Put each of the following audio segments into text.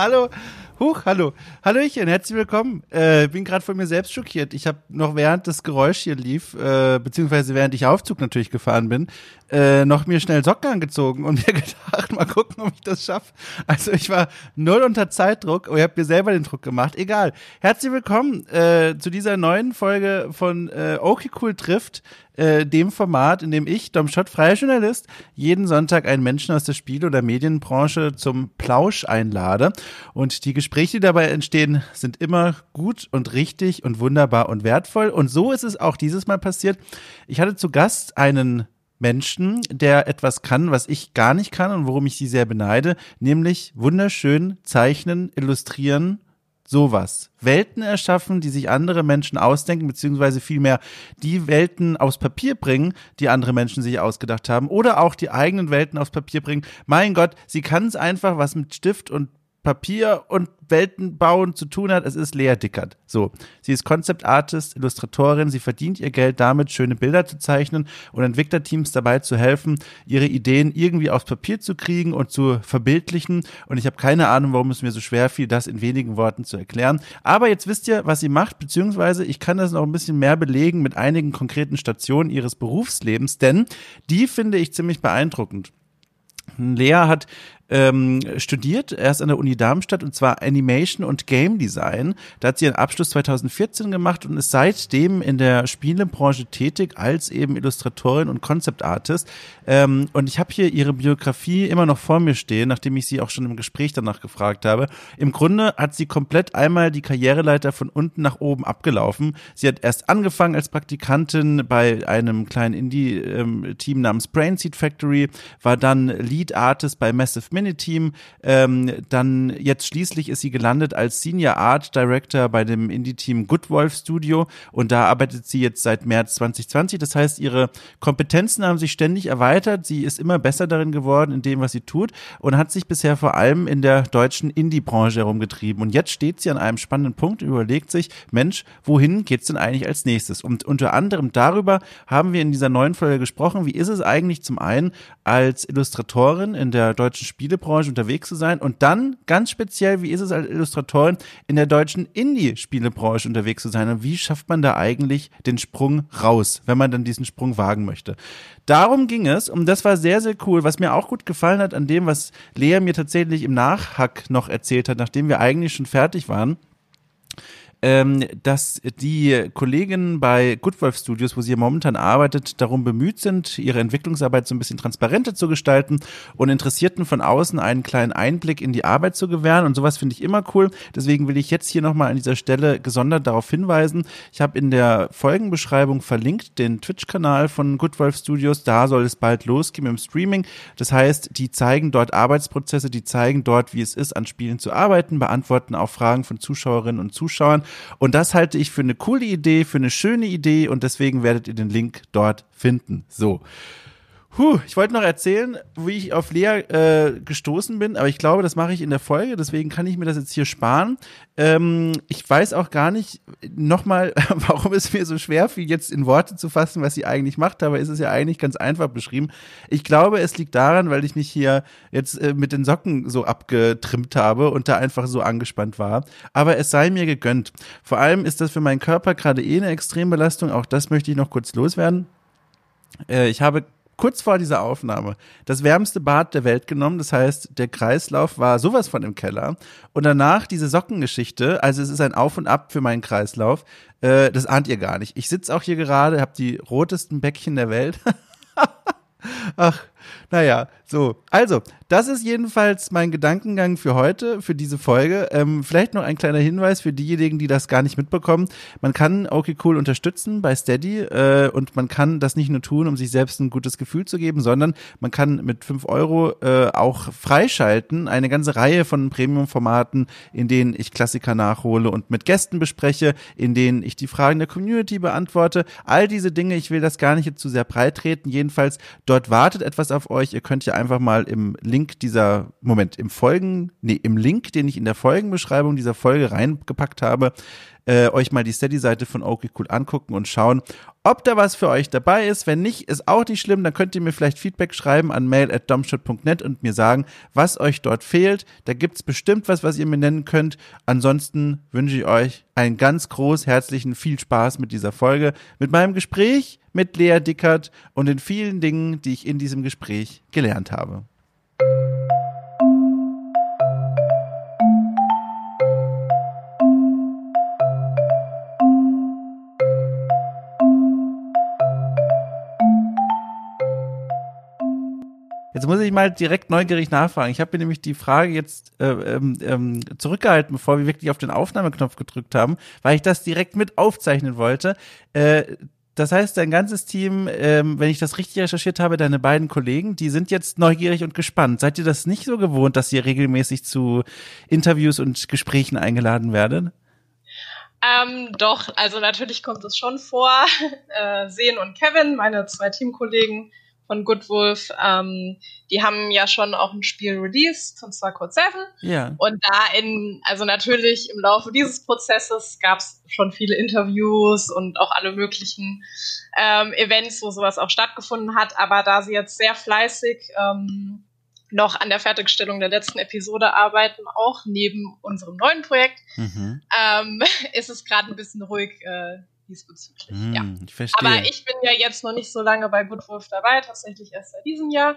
hallo. Huch, hallo. Hallöchen, herzlich willkommen. Äh, bin gerade von mir selbst schockiert. Ich habe noch während das Geräusch hier lief, äh, beziehungsweise während ich Aufzug natürlich gefahren bin, äh, noch mir schnell Socken angezogen und mir gedacht, mal gucken, ob ich das schaffe. Also ich war null unter Zeitdruck, aber ich habe mir selber den Druck gemacht. Egal. Herzlich willkommen äh, zu dieser neuen Folge von äh, Okay Cool trifft äh, dem Format, in dem ich, Dom Schott, freier Journalist, jeden Sonntag einen Menschen aus der Spiel- oder Medienbranche zum Plausch einlade. Und die Gespräche, die dabei entstehen, sind immer gut und richtig und wunderbar und wertvoll. Und so ist es auch dieses Mal passiert. Ich hatte zu Gast einen Menschen, der etwas kann, was ich gar nicht kann und worum ich sie sehr beneide, nämlich wunderschön zeichnen, illustrieren sowas. Welten erschaffen, die sich andere Menschen ausdenken, beziehungsweise vielmehr die Welten aufs Papier bringen, die andere Menschen sich ausgedacht haben, oder auch die eigenen Welten aufs Papier bringen. Mein Gott, sie kann es einfach was mit Stift und Papier und Welten bauen zu tun hat. Es ist Lea Dickert. So. Sie ist Concept Artist, Illustratorin. Sie verdient ihr Geld damit, schöne Bilder zu zeichnen und Entwicklerteams dabei zu helfen, ihre Ideen irgendwie aufs Papier zu kriegen und zu verbildlichen. Und ich habe keine Ahnung, warum es mir so schwer fiel, das in wenigen Worten zu erklären. Aber jetzt wisst ihr, was sie macht, beziehungsweise ich kann das noch ein bisschen mehr belegen mit einigen konkreten Stationen ihres Berufslebens, denn die finde ich ziemlich beeindruckend. Lea hat ähm, studiert, erst an der Uni Darmstadt und zwar Animation und Game Design. Da hat sie ihren Abschluss 2014 gemacht und ist seitdem in der Spielebranche tätig als eben Illustratorin und Concept Artist. Ähm, und ich habe hier ihre Biografie immer noch vor mir stehen, nachdem ich sie auch schon im Gespräch danach gefragt habe. Im Grunde hat sie komplett einmal die Karriereleiter von unten nach oben abgelaufen. Sie hat erst angefangen als Praktikantin bei einem kleinen Indie-Team ähm, namens Brainseed Factory, war dann Lead Artist bei Massive Mini-Team. Ähm, dann jetzt schließlich ist sie gelandet als Senior Art Director bei dem Indie-Team Good Wolf Studio und da arbeitet sie jetzt seit März 2020. Das heißt, ihre Kompetenzen haben sich ständig erweitert. Sie ist immer besser darin geworden in dem, was sie tut und hat sich bisher vor allem in der deutschen Indie-Branche herumgetrieben. Und jetzt steht sie an einem spannenden Punkt und überlegt sich, Mensch, wohin geht's denn eigentlich als nächstes? Und unter anderem darüber haben wir in dieser neuen Folge gesprochen. Wie ist es eigentlich zum einen als Illustratorin in der deutschen Spiel Spielebranche unterwegs zu sein und dann ganz speziell, wie ist es als Illustratorin in der deutschen Indie-Spielebranche unterwegs zu sein und wie schafft man da eigentlich den Sprung raus, wenn man dann diesen Sprung wagen möchte. Darum ging es und das war sehr, sehr cool. Was mir auch gut gefallen hat an dem, was Lea mir tatsächlich im Nachhack noch erzählt hat, nachdem wir eigentlich schon fertig waren, ähm, dass die Kolleginnen bei Goodwolf Studios, wo sie momentan arbeitet, darum bemüht sind, ihre Entwicklungsarbeit so ein bisschen transparenter zu gestalten und Interessierten von außen einen kleinen Einblick in die Arbeit zu gewähren. Und sowas finde ich immer cool. Deswegen will ich jetzt hier nochmal an dieser Stelle gesondert darauf hinweisen. Ich habe in der Folgenbeschreibung verlinkt den Twitch-Kanal von Goodwolf Studios. Da soll es bald losgehen im Streaming. Das heißt, die zeigen dort Arbeitsprozesse, die zeigen dort, wie es ist, an Spielen zu arbeiten, beantworten auch Fragen von Zuschauerinnen und Zuschauern. Und das halte ich für eine coole Idee, für eine schöne Idee und deswegen werdet ihr den Link dort finden. So. Puh, ich wollte noch erzählen, wie ich auf Lea äh, gestoßen bin, aber ich glaube, das mache ich in der Folge, deswegen kann ich mir das jetzt hier sparen. Ähm, ich weiß auch gar nicht nochmal, warum es mir so schwer fiel, jetzt in Worte zu fassen, was sie eigentlich macht, aber ist es ja eigentlich ganz einfach beschrieben. Ich glaube, es liegt daran, weil ich mich hier jetzt äh, mit den Socken so abgetrimmt habe und da einfach so angespannt war. Aber es sei mir gegönnt. Vor allem ist das für meinen Körper gerade eh eine Extrembelastung, auch das möchte ich noch kurz loswerden. Äh, ich habe kurz vor dieser Aufnahme das wärmste Bad der Welt genommen. Das heißt, der Kreislauf war sowas von im Keller. Und danach diese Sockengeschichte. Also es ist ein Auf und Ab für meinen Kreislauf. Äh, das ahnt ihr gar nicht. Ich sitze auch hier gerade, habe die rotesten Bäckchen der Welt. Ach, naja, so. Also, das ist jedenfalls mein Gedankengang für heute, für diese Folge. Ähm, vielleicht noch ein kleiner Hinweis für diejenigen, die das gar nicht mitbekommen. Man kann okay cool unterstützen bei Steady äh, und man kann das nicht nur tun, um sich selbst ein gutes Gefühl zu geben, sondern man kann mit fünf Euro äh, auch freischalten eine ganze Reihe von Premium-Formaten, in denen ich Klassiker nachhole und mit Gästen bespreche, in denen ich die Fragen der Community beantworte. All diese Dinge, ich will das gar nicht jetzt zu sehr breit treten. Jedenfalls, dort wartet etwas auf euch. Ihr könnt ja einfach mal im Link dieser, Moment, im Folgen, nee, im Link, den ich in der Folgenbeschreibung dieser Folge reingepackt habe, äh, euch mal die Steady-Seite von Okay Cool angucken und schauen, ob da was für euch dabei ist. Wenn nicht, ist auch nicht schlimm. Dann könnt ihr mir vielleicht Feedback schreiben an mail.domshot.net und mir sagen, was euch dort fehlt. Da gibt's bestimmt was, was ihr mir nennen könnt. Ansonsten wünsche ich euch einen ganz groß herzlichen viel Spaß mit dieser Folge, mit meinem Gespräch mit Lea Dickert und den vielen Dingen, die ich in diesem Gespräch gelernt habe. Jetzt muss ich mal direkt neugierig nachfragen. Ich habe mir nämlich die Frage jetzt äh, ähm, ähm, zurückgehalten, bevor wir wirklich auf den Aufnahmeknopf gedrückt haben, weil ich das direkt mit aufzeichnen wollte. Äh, das heißt, dein ganzes Team, ähm, wenn ich das richtig recherchiert habe, deine beiden Kollegen, die sind jetzt neugierig und gespannt. Seid ihr das nicht so gewohnt, dass ihr regelmäßig zu Interviews und Gesprächen eingeladen werdet? Ähm, doch, also natürlich kommt es schon vor. Äh, Sehen und Kevin, meine zwei Teamkollegen, von Good Wolf, ähm, die haben ja schon auch ein Spiel released, und zwar Code 7. Ja. Und da in, also natürlich im Laufe dieses Prozesses gab es schon viele Interviews und auch alle möglichen ähm, Events, wo sowas auch stattgefunden hat. Aber da sie jetzt sehr fleißig ähm, noch an der Fertigstellung der letzten Episode arbeiten, auch neben unserem neuen Projekt, mhm. ähm, ist es gerade ein bisschen ruhig äh, diesbezüglich. Hm, ja. Ich verstehe. Aber ich bin ja jetzt noch nicht so lange bei Good Wolf dabei, tatsächlich erst seit diesem Jahr.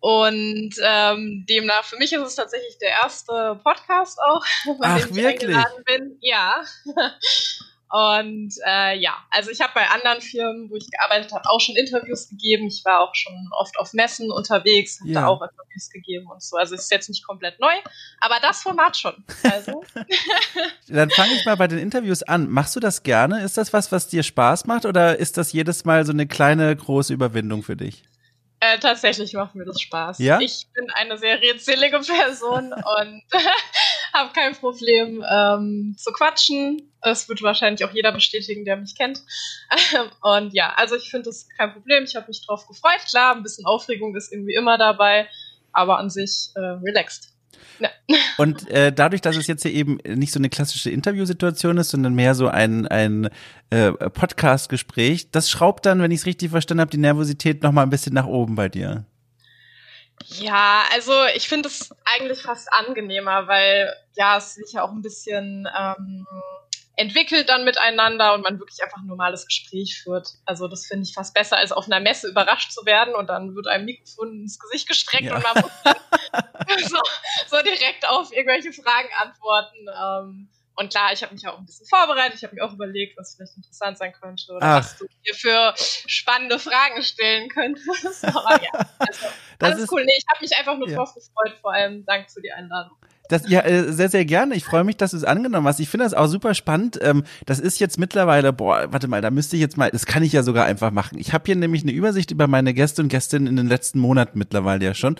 Und ähm, demnach, für mich ist es tatsächlich der erste Podcast auch, bei Ach, dem ich wirklich? eingeladen bin. Ja. Und äh, ja, also ich habe bei anderen Firmen, wo ich gearbeitet habe, auch schon Interviews gegeben. Ich war auch schon oft auf Messen unterwegs, habe ja. da auch Interviews gegeben und so. Also es ist jetzt nicht komplett neu, aber das Format schon. Also. Dann fange ich mal bei den Interviews an. Machst du das gerne? Ist das was, was dir Spaß macht oder ist das jedes Mal so eine kleine, große Überwindung für dich? Äh, tatsächlich macht mir das Spaß. Ja? Ich bin eine sehr redselige Person und habe kein Problem ähm, zu quatschen. Das wird wahrscheinlich auch jeder bestätigen, der mich kennt. und ja, also ich finde das kein Problem. Ich habe mich drauf gefreut. Klar, ein bisschen Aufregung ist irgendwie immer dabei, aber an sich äh, relaxed. Ja. Und äh, dadurch, dass es jetzt hier eben nicht so eine klassische Interviewsituation ist, sondern mehr so ein, ein äh, Podcast-Gespräch, das schraubt dann, wenn ich es richtig verstanden habe, die Nervosität noch mal ein bisschen nach oben bei dir. Ja, also ich finde es eigentlich fast angenehmer, weil ja, es sich ja auch ein bisschen ähm, entwickelt dann miteinander und man wirklich einfach ein normales Gespräch führt. Also das finde ich fast besser, als auf einer Messe überrascht zu werden und dann wird einem Mikrofon ins Gesicht gestreckt ja. und man muss so, so, direkt auf irgendwelche Fragen antworten. Ähm, und klar, ich habe mich auch ein bisschen vorbereitet. Ich habe mir auch überlegt, was vielleicht interessant sein könnte oder Ach. was du mir für spannende Fragen stellen könntest. Aber ja, also, alles ist, cool. Nee, ich habe mich einfach nur ja. drauf gefreut. Vor allem danke für die Einladung. Das, ja, äh, sehr, sehr gerne. Ich freue mich, dass du es angenommen hast. Ich finde das auch super spannend. Ähm, das ist jetzt mittlerweile, boah, warte mal, da müsste ich jetzt mal, das kann ich ja sogar einfach machen. Ich habe hier nämlich eine Übersicht über meine Gäste und Gästinnen in den letzten Monaten mittlerweile ja schon.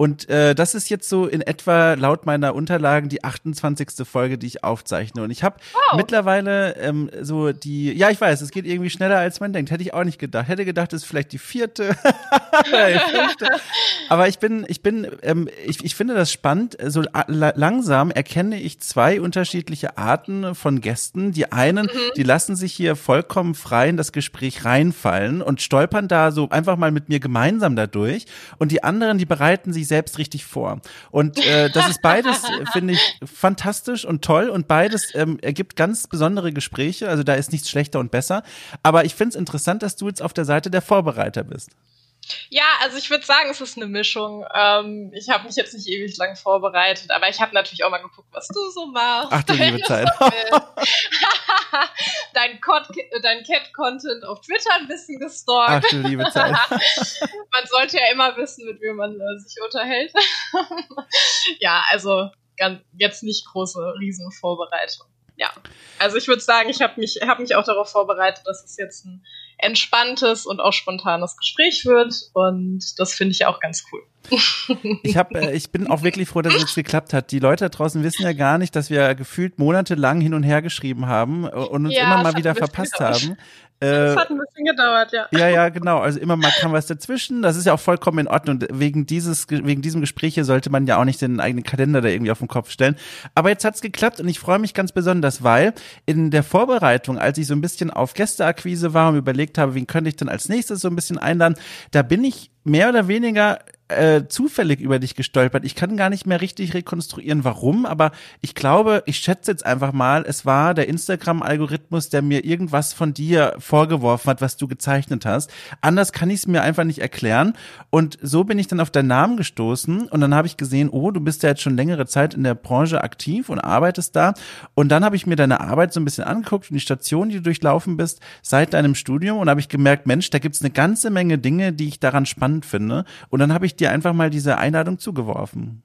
Und äh, das ist jetzt so in etwa laut meiner Unterlagen die 28. Folge, die ich aufzeichne. Und ich habe wow. mittlerweile ähm, so die, ja, ich weiß, es geht irgendwie schneller, als man denkt. Hätte ich auch nicht gedacht. Hätte gedacht, es ist vielleicht die vierte. Aber ich bin, ich bin, ähm, ich, ich finde das spannend. So langsam erkenne ich zwei unterschiedliche Arten von Gästen. Die einen, mhm. die lassen sich hier vollkommen frei in das Gespräch reinfallen und stolpern da so einfach mal mit mir gemeinsam dadurch. Und die anderen, die bereiten sich selbst richtig vor. Und äh, das ist beides, finde ich, fantastisch und toll und beides ähm, ergibt ganz besondere Gespräche. Also da ist nichts schlechter und besser. Aber ich finde es interessant, dass du jetzt auf der Seite der Vorbereiter bist. Ja, also ich würde sagen, es ist eine Mischung. Ähm, ich habe mich jetzt nicht ewig lang vorbereitet, aber ich habe natürlich auch mal geguckt, was du so machst. Ach du liebe Zeit. dein, dein Cat-Content auf Twitter ein bisschen gestalkt. Ach du liebe Zeit. man sollte ja immer wissen, mit wem man äh, sich unterhält. ja, also ganz, jetzt nicht große Riesenvorbereitung ja. Also ich würde sagen, ich habe mich, hab mich auch darauf vorbereitet, dass es jetzt ein entspanntes und auch spontanes Gespräch wird. Und das finde ich auch ganz cool. Ich hab, äh, ich bin auch wirklich froh, dass es jetzt geklappt hat. Die Leute da draußen wissen ja gar nicht, dass wir gefühlt monatelang hin und her geschrieben haben und uns ja, immer mal wieder verpasst haben. Das hat ein bisschen gedauert, ja. Ja, ja, genau. Also immer mal kam was dazwischen. Das ist ja auch vollkommen in Ordnung. Und wegen dieses, wegen diesem Gespräch hier sollte man ja auch nicht den eigenen Kalender da irgendwie auf den Kopf stellen. Aber jetzt hat's geklappt und ich freue mich ganz besonders, weil in der Vorbereitung, als ich so ein bisschen auf Gästeakquise war und überlegt habe, wen könnte ich denn als nächstes so ein bisschen einladen, da bin ich mehr oder weniger äh, zufällig über dich gestolpert. Ich kann gar nicht mehr richtig rekonstruieren, warum, aber ich glaube, ich schätze jetzt einfach mal, es war der Instagram-Algorithmus, der mir irgendwas von dir vorgeworfen hat, was du gezeichnet hast. Anders kann ich es mir einfach nicht erklären. Und so bin ich dann auf deinen Namen gestoßen und dann habe ich gesehen, oh, du bist ja jetzt schon längere Zeit in der Branche aktiv und arbeitest da. Und dann habe ich mir deine Arbeit so ein bisschen angeguckt und die Station, die du durchlaufen bist, seit deinem Studium und habe ich gemerkt, Mensch, da gibt's eine ganze Menge Dinge, die ich daran spannend finde. Und dann habe ich dir einfach mal diese Einladung zugeworfen.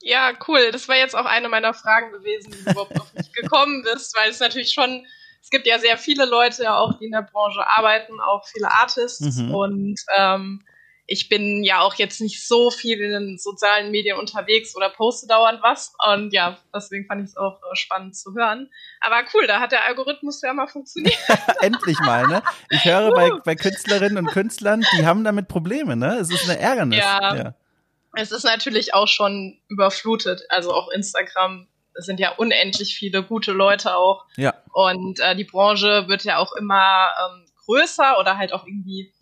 Ja, cool. Das war jetzt auch eine meiner Fragen gewesen, wie du überhaupt auf mich gekommen bist, weil es natürlich schon, es gibt ja sehr viele Leute auch, die in der Branche arbeiten, auch viele Artists mhm. und ähm, ich bin ja auch jetzt nicht so viel in den sozialen Medien unterwegs oder poste dauernd was. Und ja, deswegen fand ich es auch äh, spannend zu hören. Aber cool, da hat der Algorithmus ja mal funktioniert. Endlich mal, ne? Ich höre bei, bei Künstlerinnen und Künstlern, die haben damit Probleme, ne? Es ist eine Ärgernis. Ja. ja. Es ist natürlich auch schon überflutet. Also auch Instagram es sind ja unendlich viele gute Leute auch. Ja. Und äh, die Branche wird ja auch immer ähm, größer oder halt auch irgendwie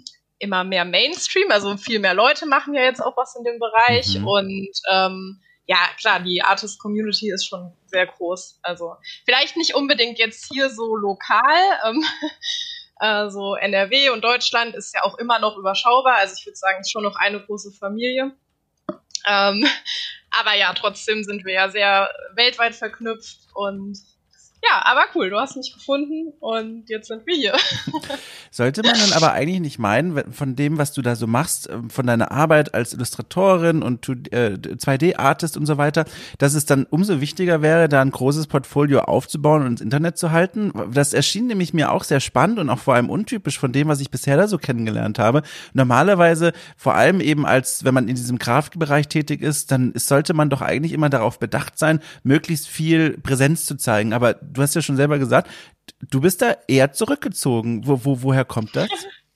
immer mehr Mainstream, also viel mehr Leute machen ja jetzt auch was in dem Bereich mhm. und ähm, ja, klar, die Artist-Community ist schon sehr groß. Also vielleicht nicht unbedingt jetzt hier so lokal. Ähm, also NRW und Deutschland ist ja auch immer noch überschaubar. Also ich würde sagen, es ist schon noch eine große Familie. Ähm, aber ja, trotzdem sind wir ja sehr weltweit verknüpft und ja, aber cool, du hast mich gefunden und jetzt sind wir hier. Sollte man dann aber eigentlich nicht meinen, von dem, was du da so machst, ähm, von deiner Arbeit als Illustratorin und 2D-Artist äh, und so weiter, dass es dann umso wichtiger wäre, da ein großes Portfolio aufzubauen und ins Internet zu halten? Das erschien nämlich mir auch sehr spannend und auch vor allem untypisch von dem, was ich bisher da so kennengelernt habe. Normalerweise, vor allem eben als, wenn man in diesem Grafikbereich tätig ist, dann sollte man doch eigentlich immer darauf bedacht sein, möglichst viel Präsenz zu zeigen. Aber du hast ja schon selber gesagt, du bist da eher zurückgezogen. Wo, wo, woher kommt das?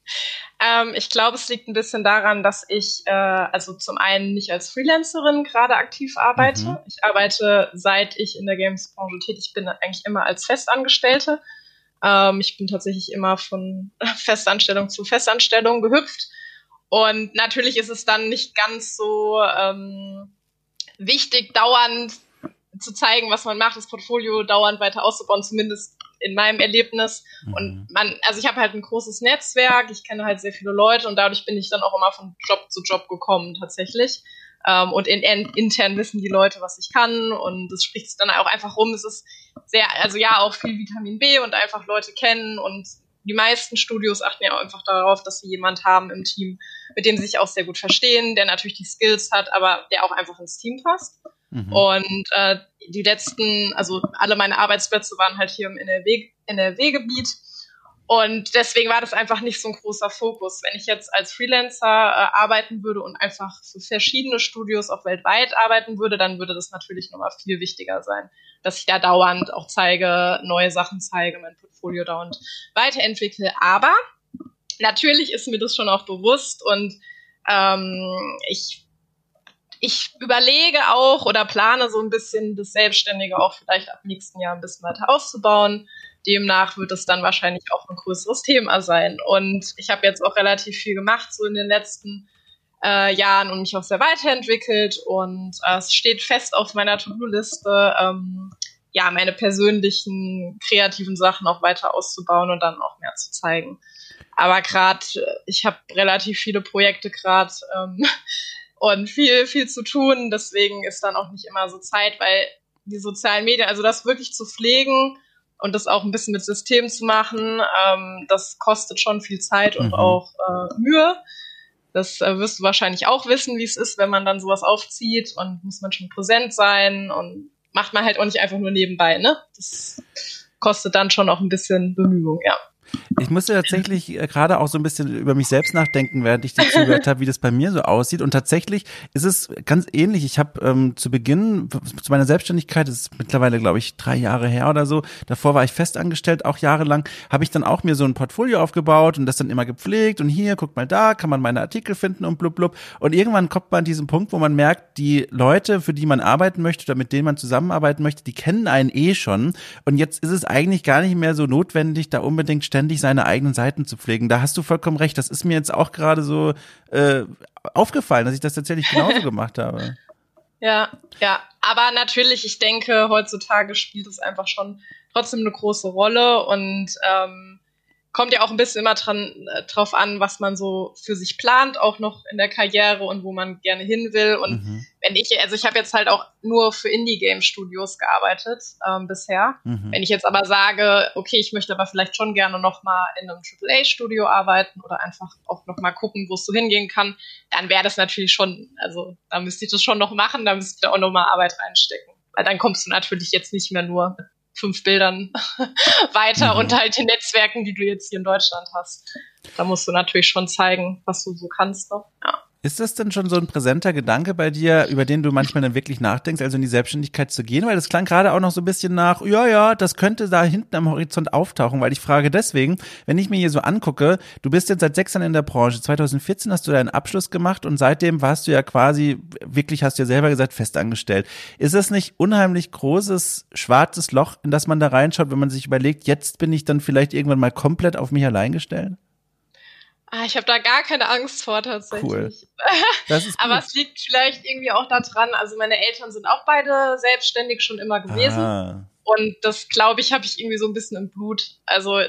ähm, ich glaube, es liegt ein bisschen daran, dass ich äh, also zum einen nicht als Freelancerin gerade aktiv arbeite. Mhm. Ich arbeite, seit ich in der Games-Branche tätig bin, eigentlich immer als Festangestellte. Ähm, ich bin tatsächlich immer von Festanstellung zu Festanstellung gehüpft. Und natürlich ist es dann nicht ganz so ähm, wichtig, dauernd zu zeigen, was man macht, das Portfolio dauernd weiter auszubauen, zumindest in meinem Erlebnis. Mhm. Und man, also ich habe halt ein großes Netzwerk, ich kenne halt sehr viele Leute und dadurch bin ich dann auch immer von Job zu Job gekommen tatsächlich. Ähm, und in, in, intern wissen die Leute, was ich kann und es spricht sich dann auch einfach rum. Es ist sehr, also ja, auch viel Vitamin B und einfach Leute kennen und die meisten Studios achten ja auch einfach darauf, dass sie jemand haben im Team, mit dem sie sich auch sehr gut verstehen, der natürlich die Skills hat, aber der auch einfach ins Team passt. Mhm. Und äh, die letzten, also alle meine Arbeitsplätze waren halt hier im NRW, NRW-Gebiet. Und deswegen war das einfach nicht so ein großer Fokus. Wenn ich jetzt als Freelancer äh, arbeiten würde und einfach für verschiedene Studios auch weltweit arbeiten würde, dann würde das natürlich nochmal viel wichtiger sein, dass ich da dauernd auch zeige, neue Sachen zeige, mein Portfolio dauernd weiterentwickle. Aber natürlich ist mir das schon auch bewusst und ähm, ich ich überlege auch oder plane so ein bisschen das Selbstständige auch vielleicht ab nächsten Jahr ein bisschen weiter auszubauen. Demnach wird es dann wahrscheinlich auch ein größeres Thema sein. Und ich habe jetzt auch relativ viel gemacht, so in den letzten äh, Jahren und mich auch sehr weiterentwickelt. Und äh, es steht fest auf meiner To-Do-Liste, ähm, ja, meine persönlichen kreativen Sachen auch weiter auszubauen und dann auch mehr zu zeigen. Aber gerade, äh, ich habe relativ viele Projekte gerade. Ähm, und viel, viel zu tun. Deswegen ist dann auch nicht immer so Zeit, weil die sozialen Medien, also das wirklich zu pflegen und das auch ein bisschen mit System zu machen, ähm, das kostet schon viel Zeit und mhm. auch äh, Mühe. Das äh, wirst du wahrscheinlich auch wissen, wie es ist, wenn man dann sowas aufzieht und muss man schon präsent sein und macht man halt auch nicht einfach nur nebenbei, ne? Das kostet dann schon auch ein bisschen Bemühung, ja. Ich musste tatsächlich äh, gerade auch so ein bisschen über mich selbst nachdenken, während ich dir zugehört habe, wie das bei mir so aussieht. Und tatsächlich ist es ganz ähnlich. Ich habe ähm, zu Beginn zu meiner Selbstständigkeit, das ist mittlerweile, glaube ich, drei Jahre her oder so, davor war ich festangestellt, auch jahrelang, habe ich dann auch mir so ein Portfolio aufgebaut und das dann immer gepflegt und hier, guck mal da, kann man meine Artikel finden und blub blub. Und irgendwann kommt man an diesen Punkt, wo man merkt, die Leute, für die man arbeiten möchte oder mit denen man zusammenarbeiten möchte, die kennen einen eh schon. Und jetzt ist es eigentlich gar nicht mehr so notwendig, da unbedingt ständig seine eigenen Seiten zu pflegen. Da hast du vollkommen recht. Das ist mir jetzt auch gerade so äh, aufgefallen, dass ich das tatsächlich genauso gemacht habe. Ja, ja. Aber natürlich, ich denke, heutzutage spielt es einfach schon trotzdem eine große Rolle und ähm, kommt ja auch ein bisschen immer dran, äh, drauf an, was man so für sich plant, auch noch in der Karriere und wo man gerne hin will. Und mhm. wenn ich, also ich habe jetzt halt auch nur für Indie-Game-Studios gearbeitet ähm, bisher. Mhm. Wenn ich jetzt aber sage, okay, ich möchte aber vielleicht schon gerne noch mal in einem AAA-Studio arbeiten oder einfach auch noch mal gucken, wo es so hingehen kann, dann wäre das natürlich schon, also da müsste ich das schon noch machen, da müsste ich da auch noch mal Arbeit reinstecken. Weil dann kommst du natürlich jetzt nicht mehr nur mit fünf Bildern weiter mhm. und halt den Netzwerken, die du jetzt hier in Deutschland hast. Da musst du natürlich schon zeigen, was du so kannst. Ne? Ja. Ist das denn schon so ein präsenter Gedanke bei dir, über den du manchmal dann wirklich nachdenkst, also in die Selbstständigkeit zu gehen? Weil das klang gerade auch noch so ein bisschen nach, ja, ja, das könnte da hinten am Horizont auftauchen, weil ich frage deswegen, wenn ich mir hier so angucke, du bist jetzt seit sechs Jahren in der Branche, 2014 hast du deinen Abschluss gemacht und seitdem warst du ja quasi, wirklich hast du ja selber gesagt, festangestellt. Ist das nicht unheimlich großes, schwarzes Loch, in das man da reinschaut, wenn man sich überlegt, jetzt bin ich dann vielleicht irgendwann mal komplett auf mich allein gestellt? Ah, ich habe da gar keine Angst vor tatsächlich. Cool. Aber es liegt vielleicht irgendwie auch daran, also meine Eltern sind auch beide selbstständig schon immer gewesen. Ah. Und das, glaube ich, habe ich irgendwie so ein bisschen im Blut. Also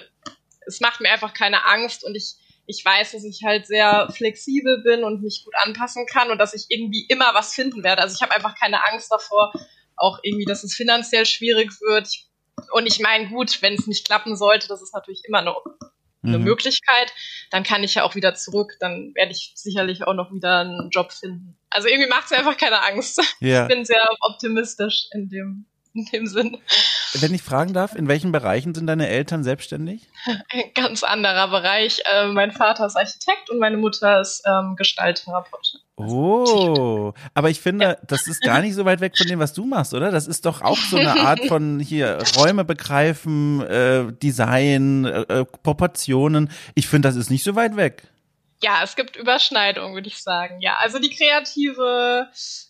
es macht mir einfach keine Angst und ich, ich weiß, dass ich halt sehr flexibel bin und mich gut anpassen kann und dass ich irgendwie immer was finden werde. Also ich habe einfach keine Angst davor, auch irgendwie, dass es finanziell schwierig wird. Und ich meine, gut, wenn es nicht klappen sollte, das ist natürlich immer noch eine mhm. Möglichkeit, dann kann ich ja auch wieder zurück, dann werde ich sicherlich auch noch wieder einen Job finden. Also irgendwie macht es einfach keine Angst. Ja. Ich bin sehr optimistisch in dem, in dem Sinn. Wenn ich fragen darf, in welchen Bereichen sind deine Eltern selbstständig? Ein ganz anderer Bereich. Äh, mein Vater ist Architekt und meine Mutter ist ähm, Gestalttherapeutin. Oh, aber ich finde, ja. das ist gar nicht so weit weg von dem, was du machst, oder? Das ist doch auch so eine Art von hier Räume begreifen, äh, Design, äh, äh Proportionen. Ich finde, das ist nicht so weit weg. Ja, es gibt Überschneidungen, würde ich sagen. Ja, also die kreative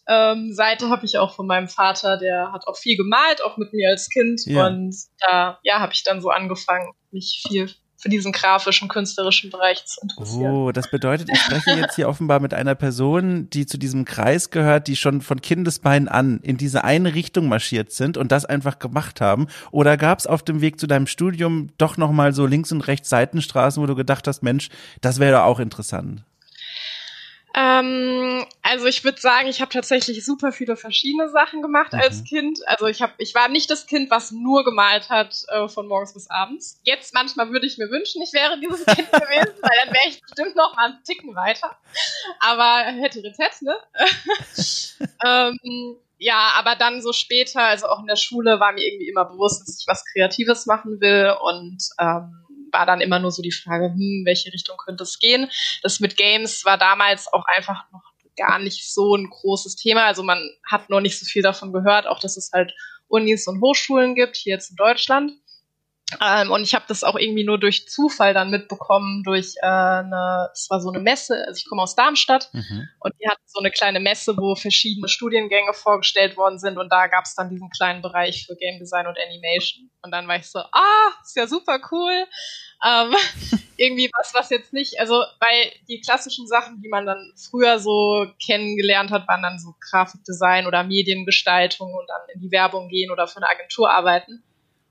ähm, Seite habe ich auch von meinem Vater, der hat auch viel gemalt, auch mit mir als Kind. Ja. Und da ja, habe ich dann so angefangen, mich viel für diesen grafischen, künstlerischen Bereich zu interessieren. Oh, das bedeutet, ich spreche jetzt hier offenbar mit einer Person, die zu diesem Kreis gehört, die schon von Kindesbeinen an in diese eine Richtung marschiert sind und das einfach gemacht haben. Oder gab es auf dem Weg zu deinem Studium doch nochmal so links und rechts Seitenstraßen, wo du gedacht hast, Mensch, das wäre auch interessant? Ähm, also ich würde sagen, ich habe tatsächlich super viele verschiedene Sachen gemacht mhm. als Kind. Also ich habe, ich war nicht das Kind, was nur gemalt hat äh, von morgens bis abends. Jetzt manchmal würde ich mir wünschen, ich wäre dieses Kind gewesen, weil dann wäre ich bestimmt noch mal einen Ticken weiter. Aber hätte Retett, ne? ähm, ja, aber dann so später, also auch in der Schule, war mir irgendwie immer bewusst, dass ich was Kreatives machen will und ähm, war dann immer nur so die Frage, hm, welche Richtung könnte es gehen. Das mit Games war damals auch einfach noch gar nicht so ein großes Thema. Also man hat noch nicht so viel davon gehört, auch dass es halt Unis und Hochschulen gibt, hier jetzt in Deutschland. Ähm, und ich habe das auch irgendwie nur durch Zufall dann mitbekommen, durch äh, eine, es war so eine Messe, also ich komme aus Darmstadt mhm. und die hatten so eine kleine Messe, wo verschiedene Studiengänge vorgestellt worden sind und da gab es dann diesen kleinen Bereich für Game Design und Animation. Und dann war ich so, ah, ist ja super cool. Ähm, irgendwie was, was jetzt nicht, also weil die klassischen Sachen, die man dann früher so kennengelernt hat, waren dann so Grafikdesign oder Mediengestaltung und dann in die Werbung gehen oder für eine Agentur arbeiten.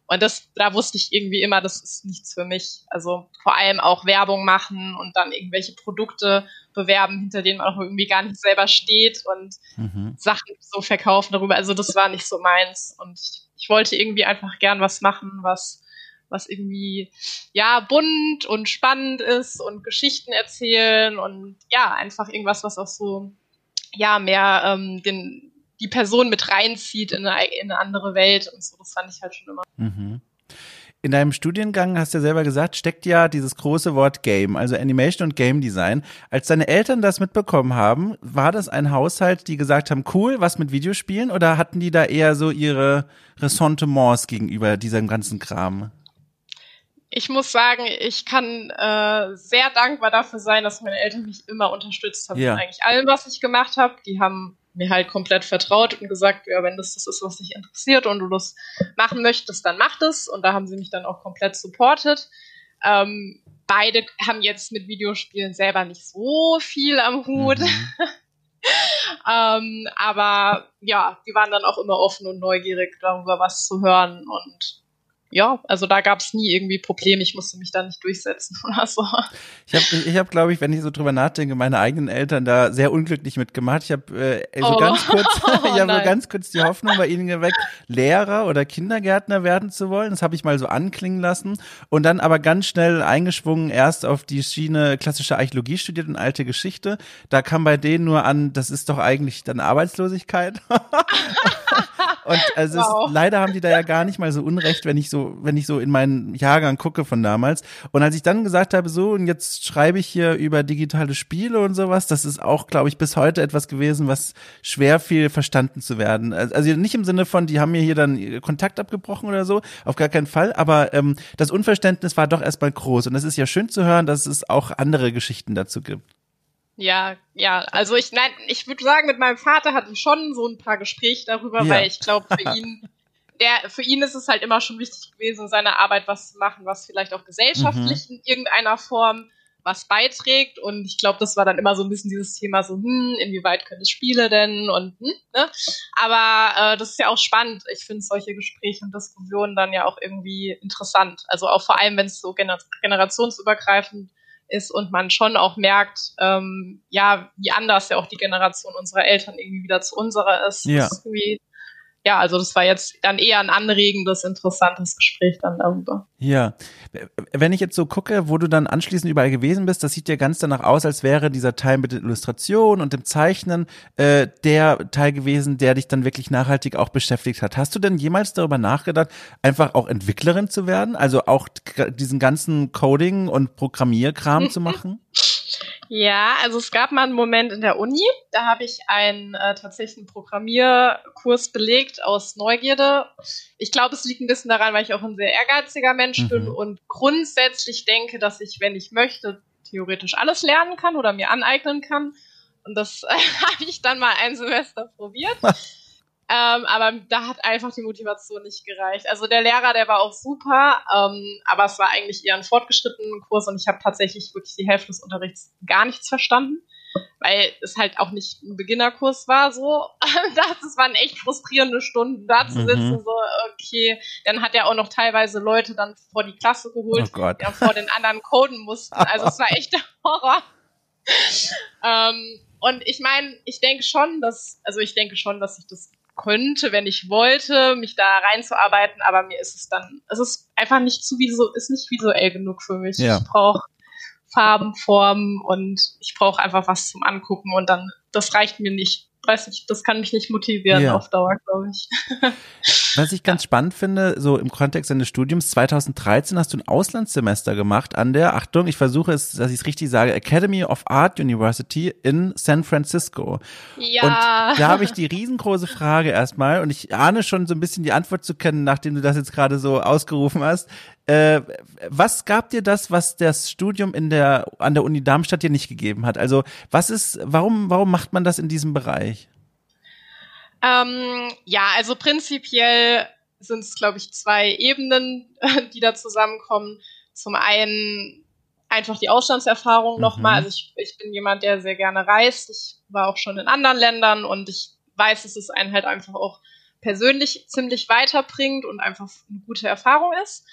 Und das, da wusste ich irgendwie immer, das ist nichts für mich. Also vor allem auch Werbung machen und dann irgendwelche Produkte bewerben, hinter denen man auch irgendwie gar nicht selber steht und mhm. Sachen so verkaufen darüber. Also das war nicht so meins. Und ich, ich wollte irgendwie einfach gern was machen, was was irgendwie ja bunt und spannend ist und Geschichten erzählen und ja einfach irgendwas, was auch so ja mehr ähm, den die Person mit reinzieht in eine, in eine andere Welt und so. Das fand ich halt schon immer. Mhm. in deinem Studiengang, hast du ja selber gesagt, steckt ja dieses große Wort Game, also Animation und Game Design. Als deine Eltern das mitbekommen haben, war das ein Haushalt, die gesagt haben, cool, was mit Videospielen, oder hatten die da eher so ihre Ressentiments gegenüber diesem ganzen Kram? Ich muss sagen, ich kann äh, sehr dankbar dafür sein, dass meine Eltern mich immer unterstützt haben ja. in eigentlich allem, was ich gemacht habe. Die haben mir halt komplett vertraut und gesagt, ja, wenn das das ist, was dich interessiert und du das machen möchtest, dann mach das. Und da haben sie mich dann auch komplett supportet. Ähm, beide haben jetzt mit Videospielen selber nicht so viel am Hut. Mhm. ähm, aber ja, die waren dann auch immer offen und neugierig darüber, was zu hören. Und ja, also da gab es nie irgendwie Probleme. Ich musste mich da nicht durchsetzen oder so. Ich habe, ich hab, glaube ich, wenn ich so drüber nachdenke, meine eigenen Eltern da sehr unglücklich mitgemacht. Ich habe äh, so oh. ganz kurz, ich habe so ganz kurz die Hoffnung bei ihnen geweckt, Lehrer oder Kindergärtner werden zu wollen. Das habe ich mal so anklingen lassen und dann aber ganz schnell eingeschwungen erst auf die Schiene klassische Archäologie studiert und alte Geschichte. Da kam bei denen nur an, das ist doch eigentlich dann Arbeitslosigkeit. Und also wow. ist, leider haben die da ja gar nicht mal so Unrecht, wenn ich so, wenn ich so in meinen Jahrgang gucke von damals. Und als ich dann gesagt habe, so, und jetzt schreibe ich hier über digitale Spiele und sowas, das ist auch, glaube ich, bis heute etwas gewesen, was schwer viel verstanden zu werden. Also nicht im Sinne von, die haben mir hier dann Kontakt abgebrochen oder so, auf gar keinen Fall, aber ähm, das Unverständnis war doch erstmal groß. Und es ist ja schön zu hören, dass es auch andere Geschichten dazu gibt. Ja, ja, also ich, nein, ich würde sagen, mit meinem Vater hatte ich schon so ein paar Gespräche darüber, ja. weil ich glaube, für ihn, der, für ihn ist es halt immer schon wichtig gewesen, seine Arbeit was zu machen, was vielleicht auch gesellschaftlich mhm. in irgendeiner Form was beiträgt. Und ich glaube, das war dann immer so ein bisschen dieses Thema so, hm, inwieweit können es Spiele denn und hm, ne? Aber äh, das ist ja auch spannend. Ich finde solche Gespräche und Diskussionen dann ja auch irgendwie interessant. Also auch vor allem, wenn es so gener generationsübergreifend ist und man schon auch merkt, ähm, ja, wie anders ja auch die Generation unserer Eltern irgendwie wieder zu unserer ist. Ja. Das ist ja, also das war jetzt dann eher ein anregendes, interessantes Gespräch dann darüber. Ja, wenn ich jetzt so gucke, wo du dann anschließend überall gewesen bist, das sieht ja ganz danach aus, als wäre dieser Teil mit der Illustration und dem Zeichnen äh, der Teil gewesen, der dich dann wirklich nachhaltig auch beschäftigt hat. Hast du denn jemals darüber nachgedacht, einfach auch Entwicklerin zu werden, also auch diesen ganzen Coding und Programmierkram zu machen? Ja, also es gab mal einen Moment in der Uni, da habe ich einen äh, tatsächlichen Programmierkurs belegt aus Neugierde. Ich glaube, es liegt ein bisschen daran, weil ich auch ein sehr ehrgeiziger Mensch mhm. bin und grundsätzlich denke, dass ich, wenn ich möchte, theoretisch alles lernen kann oder mir aneignen kann. Und das äh, habe ich dann mal ein Semester probiert. Ähm, aber da hat einfach die Motivation nicht gereicht. Also der Lehrer, der war auch super, ähm, aber es war eigentlich eher ein fortgeschrittenen Kurs und ich habe tatsächlich wirklich die Hälfte des Unterrichts gar nichts verstanden, weil es halt auch nicht ein Beginnerkurs war. So, das waren echt frustrierende Stunden, da zu sitzen. Mhm. So, okay, dann hat er auch noch teilweise Leute dann vor die Klasse geholt, oh die vor den anderen coden mussten. Also es war echt der Horror. ähm, und ich meine, ich denke schon, dass, also ich denke schon, dass ich das könnte, wenn ich wollte, mich da reinzuarbeiten, aber mir ist es dann, es ist einfach nicht zu visuell, ist nicht visuell genug für mich. Ja. Ich brauche Farben, Formen und ich brauche einfach was zum Angucken und dann, das reicht mir nicht weiß nicht, das kann mich nicht motivieren ja. auf Dauer, glaube ich. Was ich ganz spannend finde, so im Kontext deines Studiums, 2013 hast du ein Auslandssemester gemacht an der, Achtung, ich versuche es, dass ich es richtig sage, Academy of Art University in San Francisco. Ja. Und da habe ich die riesengroße Frage erstmal und ich ahne schon so ein bisschen die Antwort zu kennen, nachdem du das jetzt gerade so ausgerufen hast. Äh, was gab dir das, was das Studium in der, an der Uni Darmstadt dir nicht gegeben hat? Also, was ist, warum, warum macht man das in diesem Bereich? Ähm, ja, also prinzipiell sind es, glaube ich, zwei Ebenen, die da zusammenkommen. Zum einen einfach die Auslandserfahrung mhm. nochmal. Also ich, ich bin jemand, der sehr gerne reist. Ich war auch schon in anderen Ländern und ich weiß, dass es einen halt einfach auch persönlich ziemlich weiterbringt und einfach eine gute Erfahrung ist.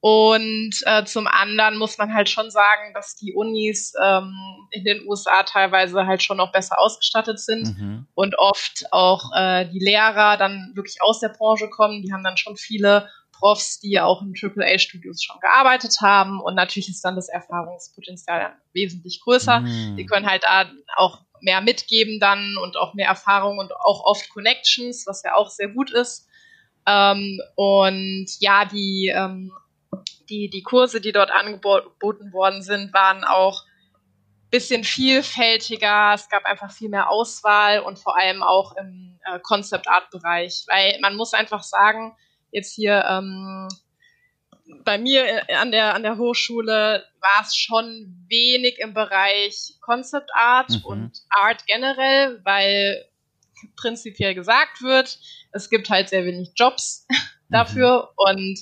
Und äh, zum anderen muss man halt schon sagen, dass die Unis ähm, in den USA teilweise halt schon noch besser ausgestattet sind mhm. und oft auch äh, die Lehrer dann wirklich aus der Branche kommen. Die haben dann schon viele Profs, die auch in AAA-Studios schon gearbeitet haben. Und natürlich ist dann das Erfahrungspotenzial wesentlich größer. Mhm. Die können halt da auch mehr mitgeben dann und auch mehr Erfahrung und auch oft Connections, was ja auch sehr gut ist. Ähm, und ja, die ähm, die, die Kurse, die dort angeboten worden sind, waren auch bisschen vielfältiger. Es gab einfach viel mehr Auswahl und vor allem auch im äh, Concept Art Bereich, weil man muss einfach sagen, jetzt hier ähm, bei mir äh, an der an der Hochschule war es schon wenig im Bereich Concept Art mhm. und Art generell, weil prinzipiell gesagt wird, es gibt halt sehr wenig Jobs dafür mhm. und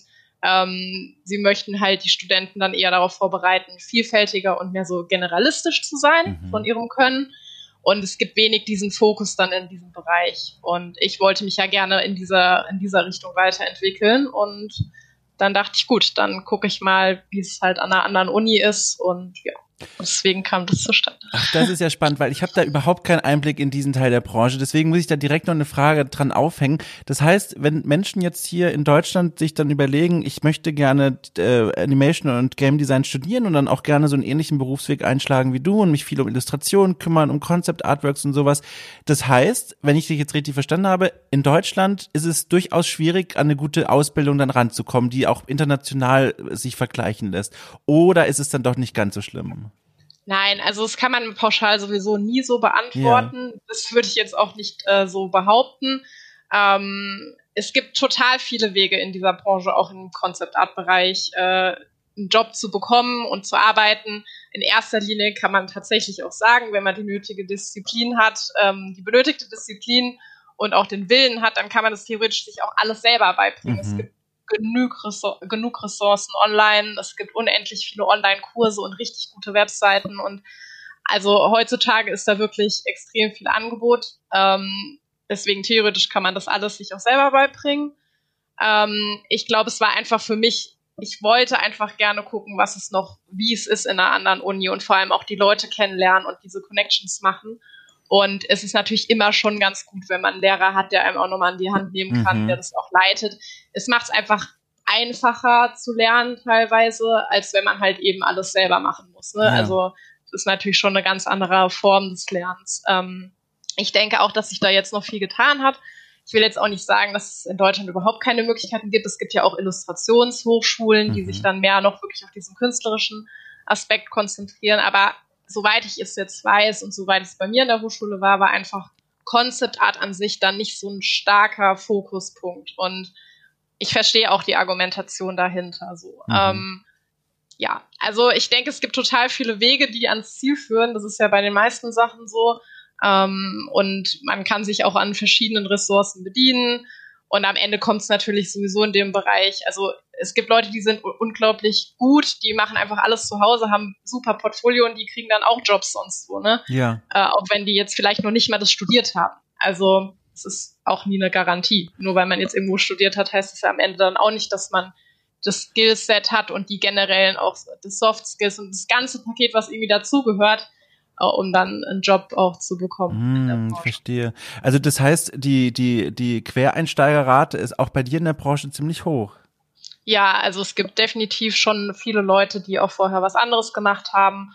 ähm, sie möchten halt die Studenten dann eher darauf vorbereiten, vielfältiger und mehr so generalistisch zu sein mhm. von ihrem Können. Und es gibt wenig diesen Fokus dann in diesem Bereich. Und ich wollte mich ja gerne in dieser, in dieser Richtung weiterentwickeln. Und dann dachte ich, gut, dann gucke ich mal, wie es halt an einer anderen Uni ist. Und ja. Deswegen kam das zustande. Ach, das ist ja spannend, weil ich habe da überhaupt keinen Einblick in diesen Teil der Branche. Deswegen muss ich da direkt noch eine Frage dran aufhängen. Das heißt, wenn Menschen jetzt hier in Deutschland sich dann überlegen, ich möchte gerne äh, Animation und Game Design studieren und dann auch gerne so einen ähnlichen Berufsweg einschlagen wie du und mich viel um Illustrationen kümmern, um Concept Artworks und sowas. Das heißt, wenn ich dich jetzt richtig verstanden habe, in Deutschland ist es durchaus schwierig, an eine gute Ausbildung dann ranzukommen, die auch international sich vergleichen lässt. Oder ist es dann doch nicht ganz so schlimm? Nein, also das kann man pauschal sowieso nie so beantworten. Ja. Das würde ich jetzt auch nicht äh, so behaupten. Ähm, es gibt total viele Wege in dieser Branche, auch im Concept Art Bereich, äh, einen Job zu bekommen und zu arbeiten. In erster Linie kann man tatsächlich auch sagen, wenn man die nötige Disziplin hat, ähm, die benötigte Disziplin und auch den Willen hat, dann kann man das theoretisch sich auch alles selber beibringen. Mhm. Es gibt genug, Ressour genug Ressourcen online. Es gibt unendlich viele Online-Kurse und richtig gute Webseiten. Und also heutzutage ist da wirklich extrem viel Angebot. Ähm, deswegen theoretisch kann man das alles sich auch selber beibringen. Ähm, ich glaube, es war einfach für mich, ich wollte einfach gerne gucken, was es noch, wie es ist in einer anderen Uni und vor allem auch die Leute kennenlernen und diese Connections machen. Und es ist natürlich immer schon ganz gut, wenn man einen Lehrer hat, der einem auch nochmal an die Hand nehmen kann, mhm. der das auch leitet. Es macht es einfach einfacher zu lernen teilweise, als wenn man halt eben alles selber machen muss. Ne? Ja. Also es ist natürlich schon eine ganz andere Form des Lernens. Ähm, ich denke auch, dass sich da jetzt noch viel getan hat. Ich will jetzt auch nicht sagen, dass es in Deutschland überhaupt keine Möglichkeiten gibt. Es gibt ja auch Illustrationshochschulen, die mhm. sich dann mehr noch wirklich auf diesen künstlerischen Aspekt konzentrieren. Aber soweit ich es jetzt weiß und soweit es bei mir in der Hochschule war, war einfach Concept Art an sich dann nicht so ein starker Fokuspunkt. Und ich verstehe auch die Argumentation dahinter. So. Mhm. Ähm, ja, also ich denke, es gibt total viele Wege, die ans Ziel führen. Das ist ja bei den meisten Sachen so. Ähm, und man kann sich auch an verschiedenen Ressourcen bedienen. Und am Ende kommt es natürlich sowieso in dem Bereich. Also es gibt Leute, die sind unglaublich gut, die machen einfach alles zu Hause, haben super Portfolio und die kriegen dann auch Jobs sonst wo, ne? Ja. Äh, auch wenn die jetzt vielleicht noch nicht mal das studiert haben. Also es ist auch nie eine Garantie. Nur weil man jetzt irgendwo studiert hat, heißt es ja am Ende dann auch nicht, dass man das Skillset hat und die generellen auch die Soft Skills und das ganze Paket, was irgendwie dazugehört, um dann einen Job auch zu bekommen. Hm, verstehe. Also das heißt, die, die, die Quereinsteigerrate ist auch bei dir in der Branche ziemlich hoch. Ja, also es gibt definitiv schon viele Leute, die auch vorher was anderes gemacht haben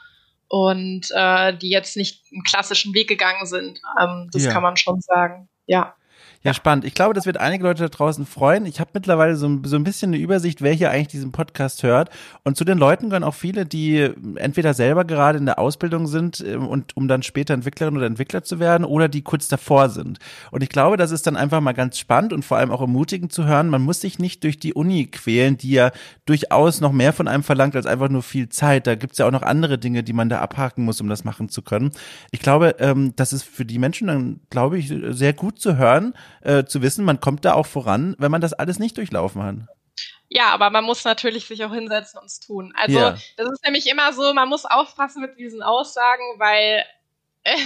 und äh, die jetzt nicht einen klassischen Weg gegangen sind. Ähm, das ja. kann man schon sagen. Ja. Ja, spannend. Ich glaube, das wird einige Leute da draußen freuen. Ich habe mittlerweile so, so ein bisschen eine Übersicht, wer hier eigentlich diesen Podcast hört. Und zu den Leuten gehören auch viele, die entweder selber gerade in der Ausbildung sind ähm, und um dann später Entwicklerin oder Entwickler zu werden oder die kurz davor sind. Und ich glaube, das ist dann einfach mal ganz spannend und vor allem auch ermutigend zu hören. Man muss sich nicht durch die Uni quälen, die ja durchaus noch mehr von einem verlangt als einfach nur viel Zeit. Da gibt's ja auch noch andere Dinge, die man da abhaken muss, um das machen zu können. Ich glaube, ähm, das ist für die Menschen dann, glaube ich, sehr gut zu hören, äh, zu wissen, man kommt da auch voran, wenn man das alles nicht durchlaufen hat. Ja, aber man muss natürlich sich auch hinsetzen und es tun. Also ja. das ist nämlich immer so, man muss aufpassen mit diesen Aussagen, weil äh,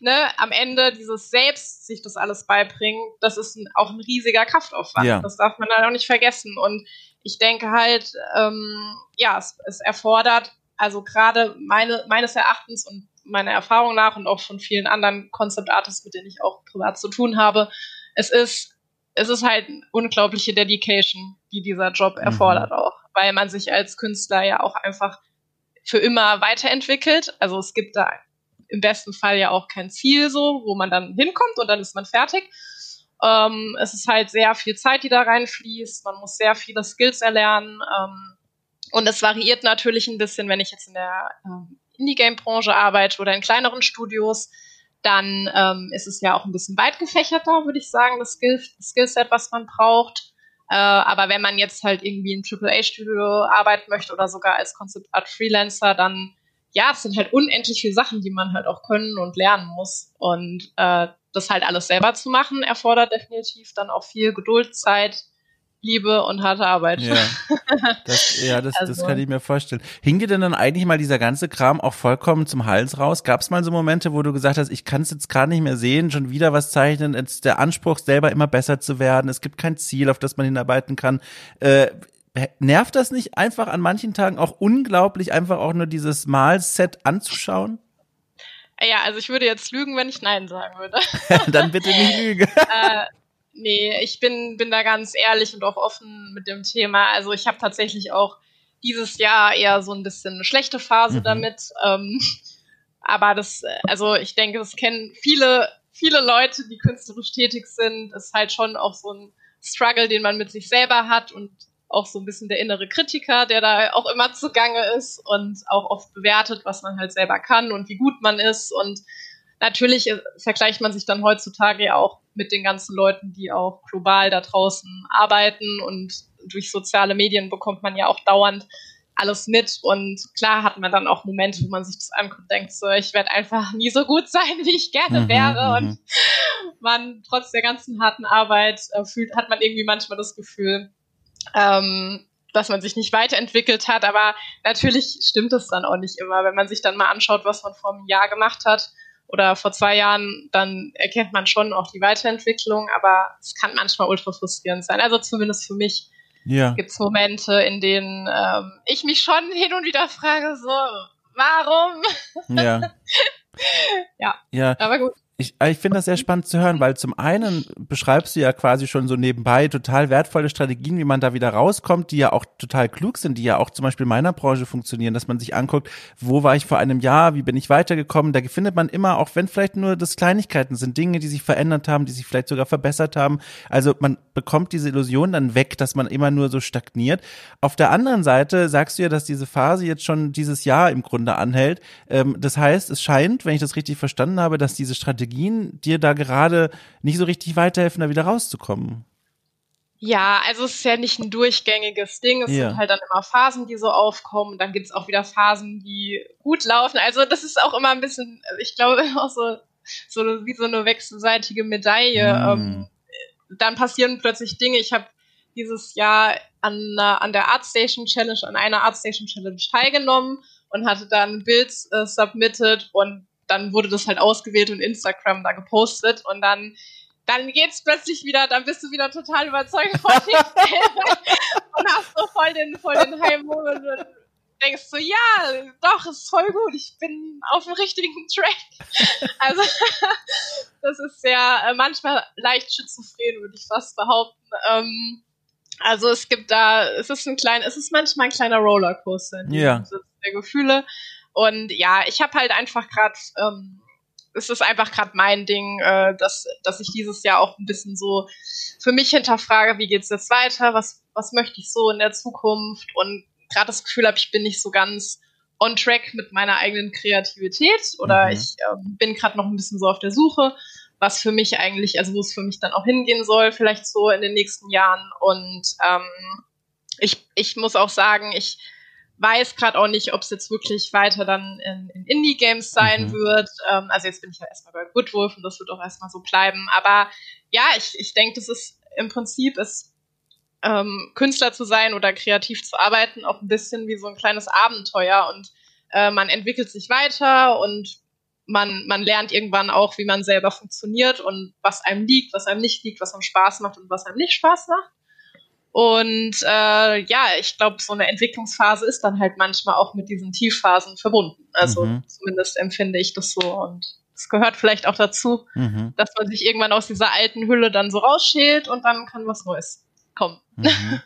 ne, am Ende dieses Selbst sich das alles beibringen, das ist ein, auch ein riesiger Kraftaufwand. Ja. Das darf man halt auch nicht vergessen. Und ich denke halt, ähm, ja, es, es erfordert, also gerade meine, meines Erachtens und meiner Erfahrung nach und auch von vielen anderen Concept Artists, mit denen ich auch privat zu tun habe, es ist, es ist halt unglaubliche Dedication, die dieser Job mhm. erfordert auch, weil man sich als Künstler ja auch einfach für immer weiterentwickelt. Also es gibt da im besten Fall ja auch kein Ziel so, wo man dann hinkommt und dann ist man fertig. Ähm, es ist halt sehr viel Zeit, die da reinfließt. Man muss sehr viele Skills erlernen. Ähm, Und es variiert natürlich ein bisschen, wenn ich jetzt in der ähm, Indie-Game-Branche arbeite oder in kleineren Studios, dann ähm, ist es ja auch ein bisschen weit gefächerter, würde ich sagen, das Skill Skillset, was man braucht. Äh, aber wenn man jetzt halt irgendwie im AAA-Studio arbeiten möchte oder sogar als Concept Art Freelancer, dann ja, es sind halt unendlich viele Sachen, die man halt auch können und lernen muss. Und äh, das halt alles selber zu machen, erfordert definitiv dann auch viel Geduld, Zeit, Liebe und harte Arbeit. Ja, das, ja, das, also. das kann ich mir vorstellen. Hing dir denn dann eigentlich mal dieser ganze Kram auch vollkommen zum Hals raus? Gab es mal so Momente, wo du gesagt hast, ich kann es jetzt gar nicht mehr sehen, schon wieder was zeichnen, jetzt der Anspruch, selber immer besser zu werden, es gibt kein Ziel, auf das man hinarbeiten kann. Äh, nervt das nicht einfach an manchen Tagen auch unglaublich, einfach auch nur dieses Malset anzuschauen? Ja, also ich würde jetzt lügen, wenn ich Nein sagen würde. dann bitte nicht lügen. äh, nee, ich bin, bin da ganz ehrlich und auch offen mit dem Thema. Also ich habe tatsächlich auch dieses Jahr eher so ein bisschen eine schlechte Phase mhm. damit. Ähm, aber das, also ich denke, das kennen viele, viele Leute, die künstlerisch tätig sind. Das ist halt schon auch so ein Struggle, den man mit sich selber hat und auch so ein bisschen der innere Kritiker, der da auch immer zugange ist und auch oft bewertet, was man halt selber kann und wie gut man ist. Und natürlich äh, vergleicht man sich dann heutzutage ja auch mit den ganzen Leuten, die auch global da draußen arbeiten und durch soziale Medien bekommt man ja auch dauernd alles mit und klar hat man dann auch Momente, wo man sich das anguckt und denkt so, ich werde einfach nie so gut sein, wie ich gerne mhm, wäre und mhm. man trotz der ganzen harten Arbeit äh, fühlt, hat man irgendwie manchmal das Gefühl, ähm, dass man sich nicht weiterentwickelt hat. Aber natürlich stimmt es dann auch nicht immer. Wenn man sich dann mal anschaut, was man vor einem Jahr gemacht hat oder vor zwei Jahren, dann erkennt man schon auch die Weiterentwicklung. Aber es kann manchmal ultra frustrierend sein. Also zumindest für mich ja. gibt es Momente, in denen ähm, ich mich schon hin und wieder frage, so, warum? Ja. ja. ja. Aber gut. Ich, ich finde das sehr spannend zu hören, weil zum einen beschreibst du ja quasi schon so nebenbei total wertvolle Strategien, wie man da wieder rauskommt, die ja auch total klug sind, die ja auch zum Beispiel in meiner Branche funktionieren, dass man sich anguckt, wo war ich vor einem Jahr, wie bin ich weitergekommen. Da findet man immer, auch wenn vielleicht nur das Kleinigkeiten sind, Dinge, die sich verändert haben, die sich vielleicht sogar verbessert haben. Also man bekommt diese Illusion dann weg, dass man immer nur so stagniert. Auf der anderen Seite sagst du ja, dass diese Phase jetzt schon dieses Jahr im Grunde anhält. Ähm, das heißt, es scheint, wenn ich das richtig verstanden habe, dass diese Strategie Strategien dir da gerade nicht so richtig weiterhelfen, da wieder rauszukommen? Ja, also es ist ja nicht ein durchgängiges Ding. Es ja. sind halt dann immer Phasen, die so aufkommen. Dann gibt es auch wieder Phasen, die gut laufen. Also das ist auch immer ein bisschen, ich glaube, auch so, so wie so eine wechselseitige Medaille. Mm. Dann passieren plötzlich Dinge. Ich habe dieses Jahr an, an der Artstation Challenge, an einer Artstation Challenge teilgenommen und hatte dann ein Bild äh, submitted und dann wurde das halt ausgewählt und Instagram da gepostet und dann dann geht's plötzlich wieder, dann bist du wieder total überzeugt von dir und hast so voll den, voll den High-Moment und denkst so, ja, doch, ist voll gut, ich bin auf dem richtigen Track. Also, das ist sehr, äh, manchmal leicht schizophren, würde ich fast behaupten. Ähm, also, es gibt da, es ist ein kleiner, es ist manchmal ein kleiner Rollercoaster in ja. der Gefühle. Und ja, ich habe halt einfach gerade, ähm, es ist einfach gerade mein Ding, äh, dass, dass ich dieses Jahr auch ein bisschen so für mich hinterfrage, wie geht's jetzt weiter, was, was möchte ich so in der Zukunft und gerade das Gefühl habe, ich bin nicht so ganz on track mit meiner eigenen Kreativität oder mhm. ich ähm, bin gerade noch ein bisschen so auf der Suche, was für mich eigentlich, also wo es für mich dann auch hingehen soll, vielleicht so in den nächsten Jahren. Und ähm, ich, ich muss auch sagen, ich weiß gerade auch nicht, ob es jetzt wirklich weiter dann in, in Indie-Games sein mhm. wird. Ähm, also jetzt bin ich ja erstmal bei Goodwolf und das wird auch erstmal so bleiben. Aber ja, ich, ich denke, das ist im Prinzip ist ähm, Künstler zu sein oder kreativ zu arbeiten auch ein bisschen wie so ein kleines Abenteuer und äh, man entwickelt sich weiter und man, man lernt irgendwann auch, wie man selber funktioniert und was einem liegt, was einem nicht liegt, was einem Spaß macht und was einem nicht Spaß macht. Und äh, ja, ich glaube, so eine Entwicklungsphase ist dann halt manchmal auch mit diesen Tiefphasen verbunden. Also mhm. zumindest empfinde ich das so. Und es gehört vielleicht auch dazu, mhm. dass man sich irgendwann aus dieser alten Hülle dann so rausschält und dann kann was Neues kommen. Mhm.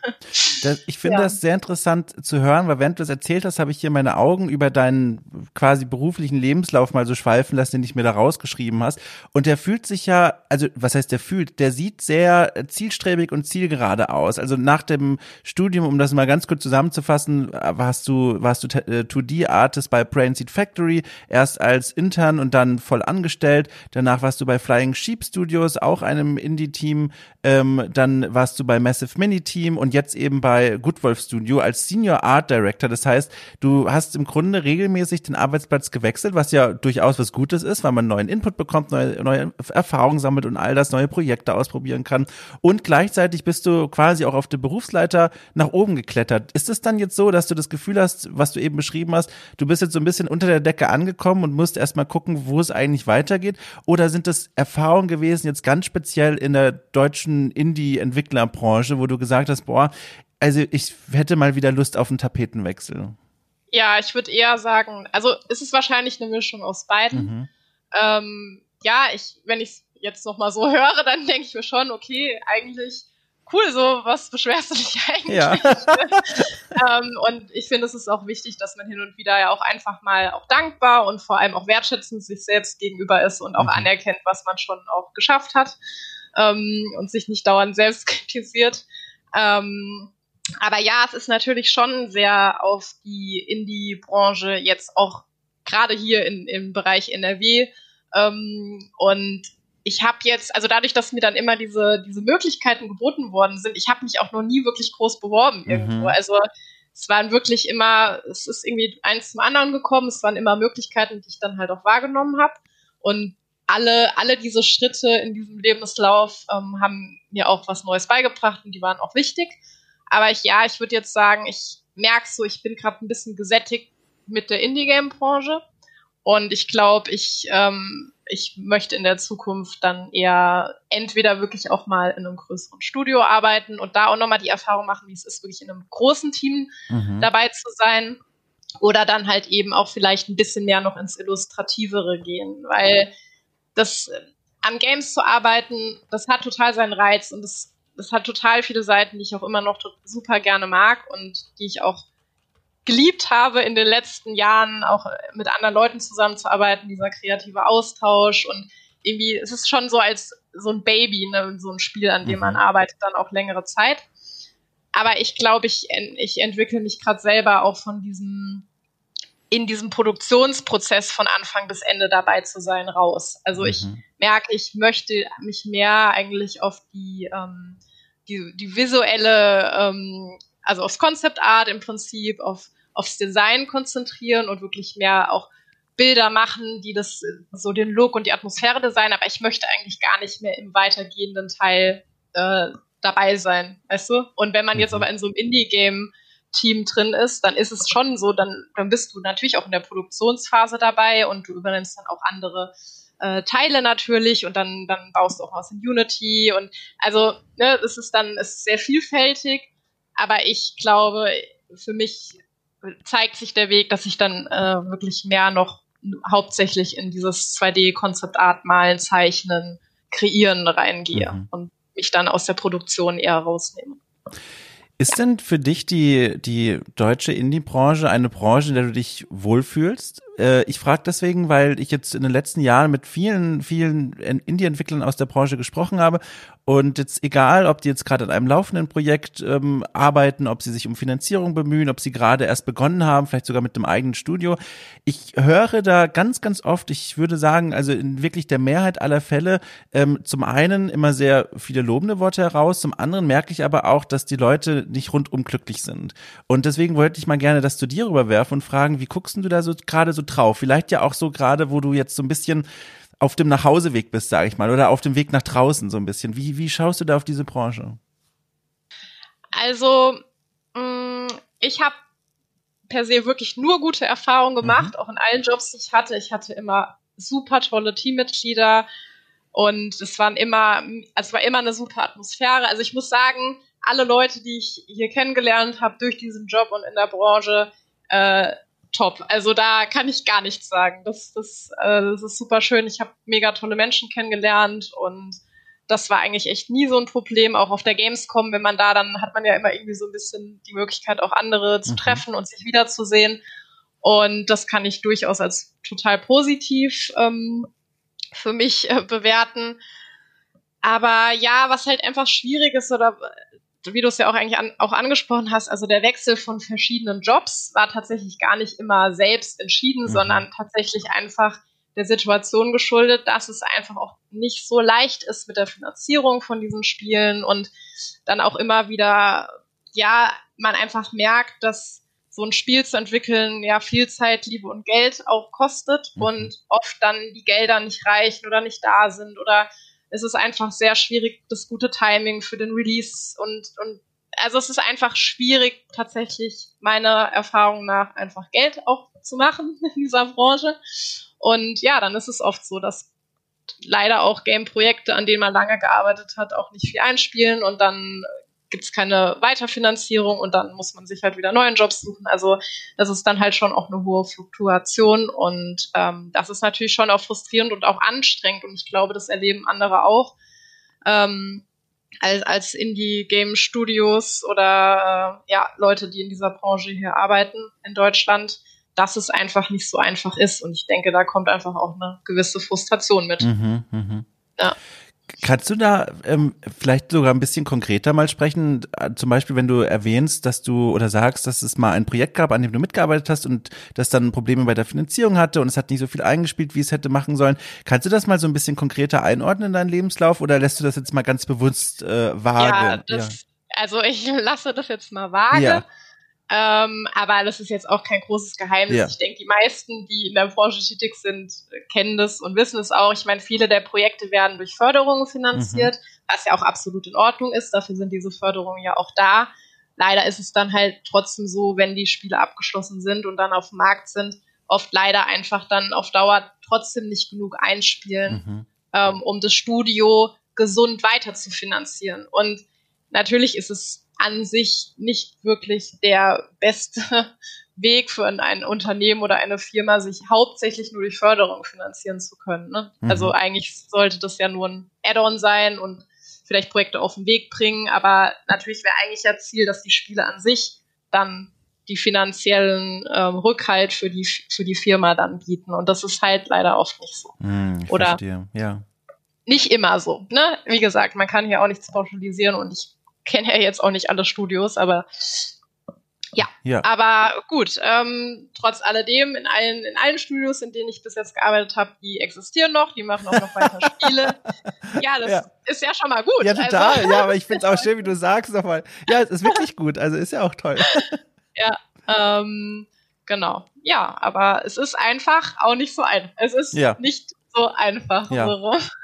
Das, ich finde ja. das sehr interessant zu hören, weil während du es erzählt hast, habe ich hier meine Augen über deinen quasi beruflichen Lebenslauf mal so schweifen lassen, den ich mir da rausgeschrieben hast. Und der fühlt sich ja, also was heißt der fühlt? Der sieht sehr zielstrebig und zielgerade aus. Also nach dem Studium, um das mal ganz kurz zusammenzufassen, warst du, warst du 2D-Artist bei Brain Seed Factory, erst als Intern und dann voll angestellt. Danach warst du bei Flying Sheep Studios, auch einem Indie-Team. Ähm, dann warst du bei Massive Mini Team und jetzt eben bei Goodwolf Studio als Senior Art Director. Das heißt, du hast im Grunde regelmäßig den Arbeitsplatz gewechselt, was ja durchaus was Gutes ist, weil man neuen Input bekommt, neue, neue Erfahrungen sammelt und all das, neue Projekte ausprobieren kann. Und gleichzeitig bist du quasi auch auf der Berufsleiter nach oben geklettert. Ist es dann jetzt so, dass du das Gefühl hast, was du eben beschrieben hast, du bist jetzt so ein bisschen unter der Decke angekommen und musst erstmal gucken, wo es eigentlich weitergeht? Oder sind das Erfahrungen gewesen, jetzt ganz speziell in der deutschen Indie-Entwicklerbranche, wo du gesagt gesagt hast, boah, also ich hätte mal wieder Lust auf einen Tapetenwechsel? Ja, ich würde eher sagen, also es ist wahrscheinlich eine Mischung aus beiden. Mhm. Ähm, ja, ich, wenn ich es jetzt noch mal so höre, dann denke ich mir schon, okay, eigentlich cool, so was beschwerst du dich eigentlich? Ja. ähm, und ich finde, es ist auch wichtig, dass man hin und wieder ja auch einfach mal auch dankbar und vor allem auch wertschätzend sich selbst gegenüber ist und auch mhm. anerkennt, was man schon auch geschafft hat ähm, und sich nicht dauernd selbst kritisiert. Ähm, aber ja, es ist natürlich schon sehr auf die Indie-Branche jetzt auch gerade hier in, im Bereich NRW. Ähm, und ich habe jetzt, also dadurch, dass mir dann immer diese, diese Möglichkeiten geboten worden sind, ich habe mich auch noch nie wirklich groß beworben mhm. irgendwo. Also es waren wirklich immer, es ist irgendwie eins zum anderen gekommen, es waren immer Möglichkeiten, die ich dann halt auch wahrgenommen habe. Und alle, alle diese Schritte in diesem Lebenslauf ähm, haben mir auch was Neues beigebracht und die waren auch wichtig. Aber ich, ja, ich würde jetzt sagen, ich merke so, ich bin gerade ein bisschen gesättigt mit der Indie-Game-Branche. Und ich glaube, ich, ähm, ich möchte in der Zukunft dann eher entweder wirklich auch mal in einem größeren Studio arbeiten und da auch nochmal die Erfahrung machen, wie es ist, wirklich in einem großen Team mhm. dabei zu sein. Oder dann halt eben auch vielleicht ein bisschen mehr noch ins Illustrativere gehen, weil das äh, an Games zu arbeiten, das hat total seinen Reiz und das, das hat total viele Seiten, die ich auch immer noch super gerne mag und die ich auch geliebt habe in den letzten Jahren, auch mit anderen Leuten zusammenzuarbeiten, dieser kreative Austausch und irgendwie, es ist schon so als so ein Baby, ne, so ein Spiel, an dem man mhm. arbeitet, dann auch längere Zeit. Aber ich glaube, ich, ich entwickle mich gerade selber auch von diesem in diesem Produktionsprozess von Anfang bis Ende dabei zu sein, raus. Also mhm. ich merke, ich möchte mich mehr eigentlich auf die, ähm, die, die visuelle, ähm, also aufs Concept Art im Prinzip, auf, aufs Design konzentrieren und wirklich mehr auch Bilder machen, die das so den Look und die Atmosphäre designen, aber ich möchte eigentlich gar nicht mehr im weitergehenden Teil äh, dabei sein, weißt du? Und wenn man jetzt mhm. aber in so einem Indie-Game Team drin ist, dann ist es schon so, dann, dann bist du natürlich auch in der Produktionsphase dabei und du übernimmst dann auch andere äh, Teile natürlich und dann, dann baust du auch was in Unity und also, ne, es ist dann, es ist sehr vielfältig, aber ich glaube, für mich zeigt sich der Weg, dass ich dann äh, wirklich mehr noch hauptsächlich in dieses 2D-Concept-Art malen, zeichnen, kreieren reingehe mhm. und mich dann aus der Produktion eher rausnehme. Ist denn für dich die, die deutsche Indie-Branche eine Branche, in der du dich wohlfühlst? Äh, ich frage deswegen, weil ich jetzt in den letzten Jahren mit vielen, vielen Indie-Entwicklern aus der Branche gesprochen habe und jetzt egal, ob die jetzt gerade an einem laufenden Projekt ähm, arbeiten, ob sie sich um Finanzierung bemühen, ob sie gerade erst begonnen haben, vielleicht sogar mit einem eigenen Studio. Ich höre da ganz, ganz oft, ich würde sagen, also in wirklich der Mehrheit aller Fälle, ähm, zum einen immer sehr viele lobende Worte heraus, zum anderen merke ich aber auch, dass die Leute nicht rundum glücklich sind. Und deswegen wollte ich mal gerne das zu dir rüberwerfen und fragen, wie guckst du da so gerade so drauf? Vielleicht ja auch so gerade, wo du jetzt so ein bisschen auf dem Nachhauseweg bist, sage ich mal, oder auf dem Weg nach draußen so ein bisschen. Wie, wie schaust du da auf diese Branche? Also, mm, ich habe per se wirklich nur gute Erfahrungen gemacht, mhm. auch in allen Jobs, die ich hatte. Ich hatte immer super tolle Teammitglieder und es waren immer, es war immer eine super Atmosphäre. Also ich muss sagen, alle Leute, die ich hier kennengelernt habe durch diesen Job und in der Branche, äh, top. Also da kann ich gar nichts sagen. Das, das, äh, das ist super schön. Ich habe mega tolle Menschen kennengelernt und das war eigentlich echt nie so ein Problem. Auch auf der Gamescom, wenn man da, dann hat man ja immer irgendwie so ein bisschen die Möglichkeit, auch andere zu mhm. treffen und sich wiederzusehen. Und das kann ich durchaus als total positiv ähm, für mich äh, bewerten. Aber ja, was halt einfach schwierig ist oder wie du es ja auch eigentlich an, auch angesprochen hast, also der Wechsel von verschiedenen Jobs war tatsächlich gar nicht immer selbst entschieden, mhm. sondern tatsächlich einfach der Situation geschuldet, dass es einfach auch nicht so leicht ist mit der Finanzierung von diesen Spielen und dann auch immer wieder, ja, man einfach merkt, dass so ein Spiel zu entwickeln ja viel Zeit, Liebe und Geld auch kostet mhm. und oft dann die Gelder nicht reichen oder nicht da sind oder es ist einfach sehr schwierig, das gute Timing für den Release und, und also es ist einfach schwierig, tatsächlich meiner Erfahrung nach einfach Geld auch zu machen in dieser Branche. Und ja, dann ist es oft so, dass leider auch Game-Projekte, an denen man lange gearbeitet hat, auch nicht viel einspielen und dann gibt es keine Weiterfinanzierung und dann muss man sich halt wieder neuen Jobs suchen. Also das ist dann halt schon auch eine hohe Fluktuation und ähm, das ist natürlich schon auch frustrierend und auch anstrengend und ich glaube, das erleben andere auch. Ähm, als, als Indie-Game-Studios oder äh, ja, Leute, die in dieser Branche hier arbeiten in Deutschland, dass es einfach nicht so einfach ist. Und ich denke, da kommt einfach auch eine gewisse Frustration mit. Mhm, mh. Ja. Kannst du da ähm, vielleicht sogar ein bisschen konkreter mal sprechen? Zum Beispiel, wenn du erwähnst, dass du oder sagst, dass es mal ein Projekt gab, an dem du mitgearbeitet hast und das dann Probleme bei der Finanzierung hatte und es hat nicht so viel eingespielt, wie es hätte machen sollen. Kannst du das mal so ein bisschen konkreter einordnen in deinen Lebenslauf oder lässt du das jetzt mal ganz bewusst äh, vage? Ja, das, ja. also ich lasse das jetzt mal vage. Ja. Ähm, aber das ist jetzt auch kein großes Geheimnis. Ja. Ich denke, die meisten, die in der Branche tätig sind, kennen das und wissen es auch. Ich meine, viele der Projekte werden durch Förderungen finanziert, mhm. was ja auch absolut in Ordnung ist. Dafür sind diese Förderungen ja auch da. Leider ist es dann halt trotzdem so, wenn die Spiele abgeschlossen sind und dann auf dem Markt sind, oft leider einfach dann auf Dauer trotzdem nicht genug einspielen, mhm. ähm, um das Studio gesund weiter zu finanzieren. Und natürlich ist es an sich nicht wirklich der beste Weg für ein Unternehmen oder eine Firma, sich hauptsächlich nur durch Förderung finanzieren zu können. Ne? Mhm. Also eigentlich sollte das ja nur ein Add-on sein und vielleicht Projekte auf den Weg bringen, aber natürlich wäre eigentlich ja Ziel, dass die Spiele an sich dann die finanziellen ähm, Rückhalt für die für die Firma dann bieten und das ist halt leider oft nicht so. Mhm, Oder verstehe. ja. Nicht immer so. Ne? Wie gesagt, man kann hier auch nichts pauschalisieren und ich kenne ja jetzt auch nicht alle Studios, aber ja. ja. Aber gut, ähm, trotz alledem, in allen, in allen Studios, in denen ich bis jetzt gearbeitet habe, die existieren noch, die machen auch noch weiter Spiele. ja, das ja. ist ja schon mal gut. Ja, total. Also. Ja, aber ich finde es auch schön, wie du sagst nochmal. Ja, es ist wirklich gut. Also ist ja auch toll. ja, ähm, genau. Ja, aber es ist einfach auch nicht so einfach. Es ist ja. nicht so einfach. Ja.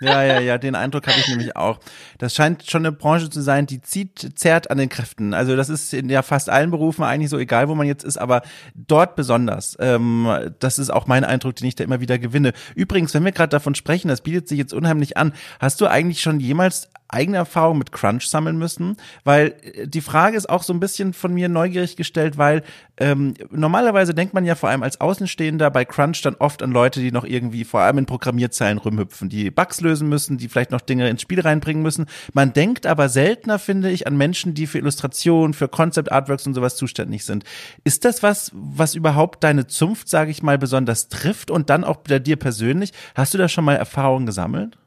ja, ja, ja, den Eindruck hatte ich nämlich auch. Das scheint schon eine Branche zu sein, die zieht, zerrt an den Kräften. Also das ist in ja fast allen Berufen eigentlich so, egal wo man jetzt ist, aber dort besonders. Ähm, das ist auch mein Eindruck, den ich da immer wieder gewinne. Übrigens, wenn wir gerade davon sprechen, das bietet sich jetzt unheimlich an. Hast du eigentlich schon jemals eigene Erfahrung mit Crunch sammeln müssen? Weil äh, die Frage ist auch so ein bisschen von mir neugierig gestellt, weil ähm, normalerweise denkt man ja vor allem als Außenstehender bei Crunch dann oft an Leute, die noch irgendwie vor allem in Programmierzeilen rumhüpfen, die Bugs lösen müssen, die vielleicht noch Dinge ins Spiel reinbringen müssen. Man denkt aber seltener, finde ich, an Menschen, die für Illustration, für Concept Artworks und sowas zuständig sind. Ist das was, was überhaupt deine Zunft, sage ich mal, besonders trifft und dann auch bei dir persönlich? Hast du da schon mal Erfahrungen gesammelt?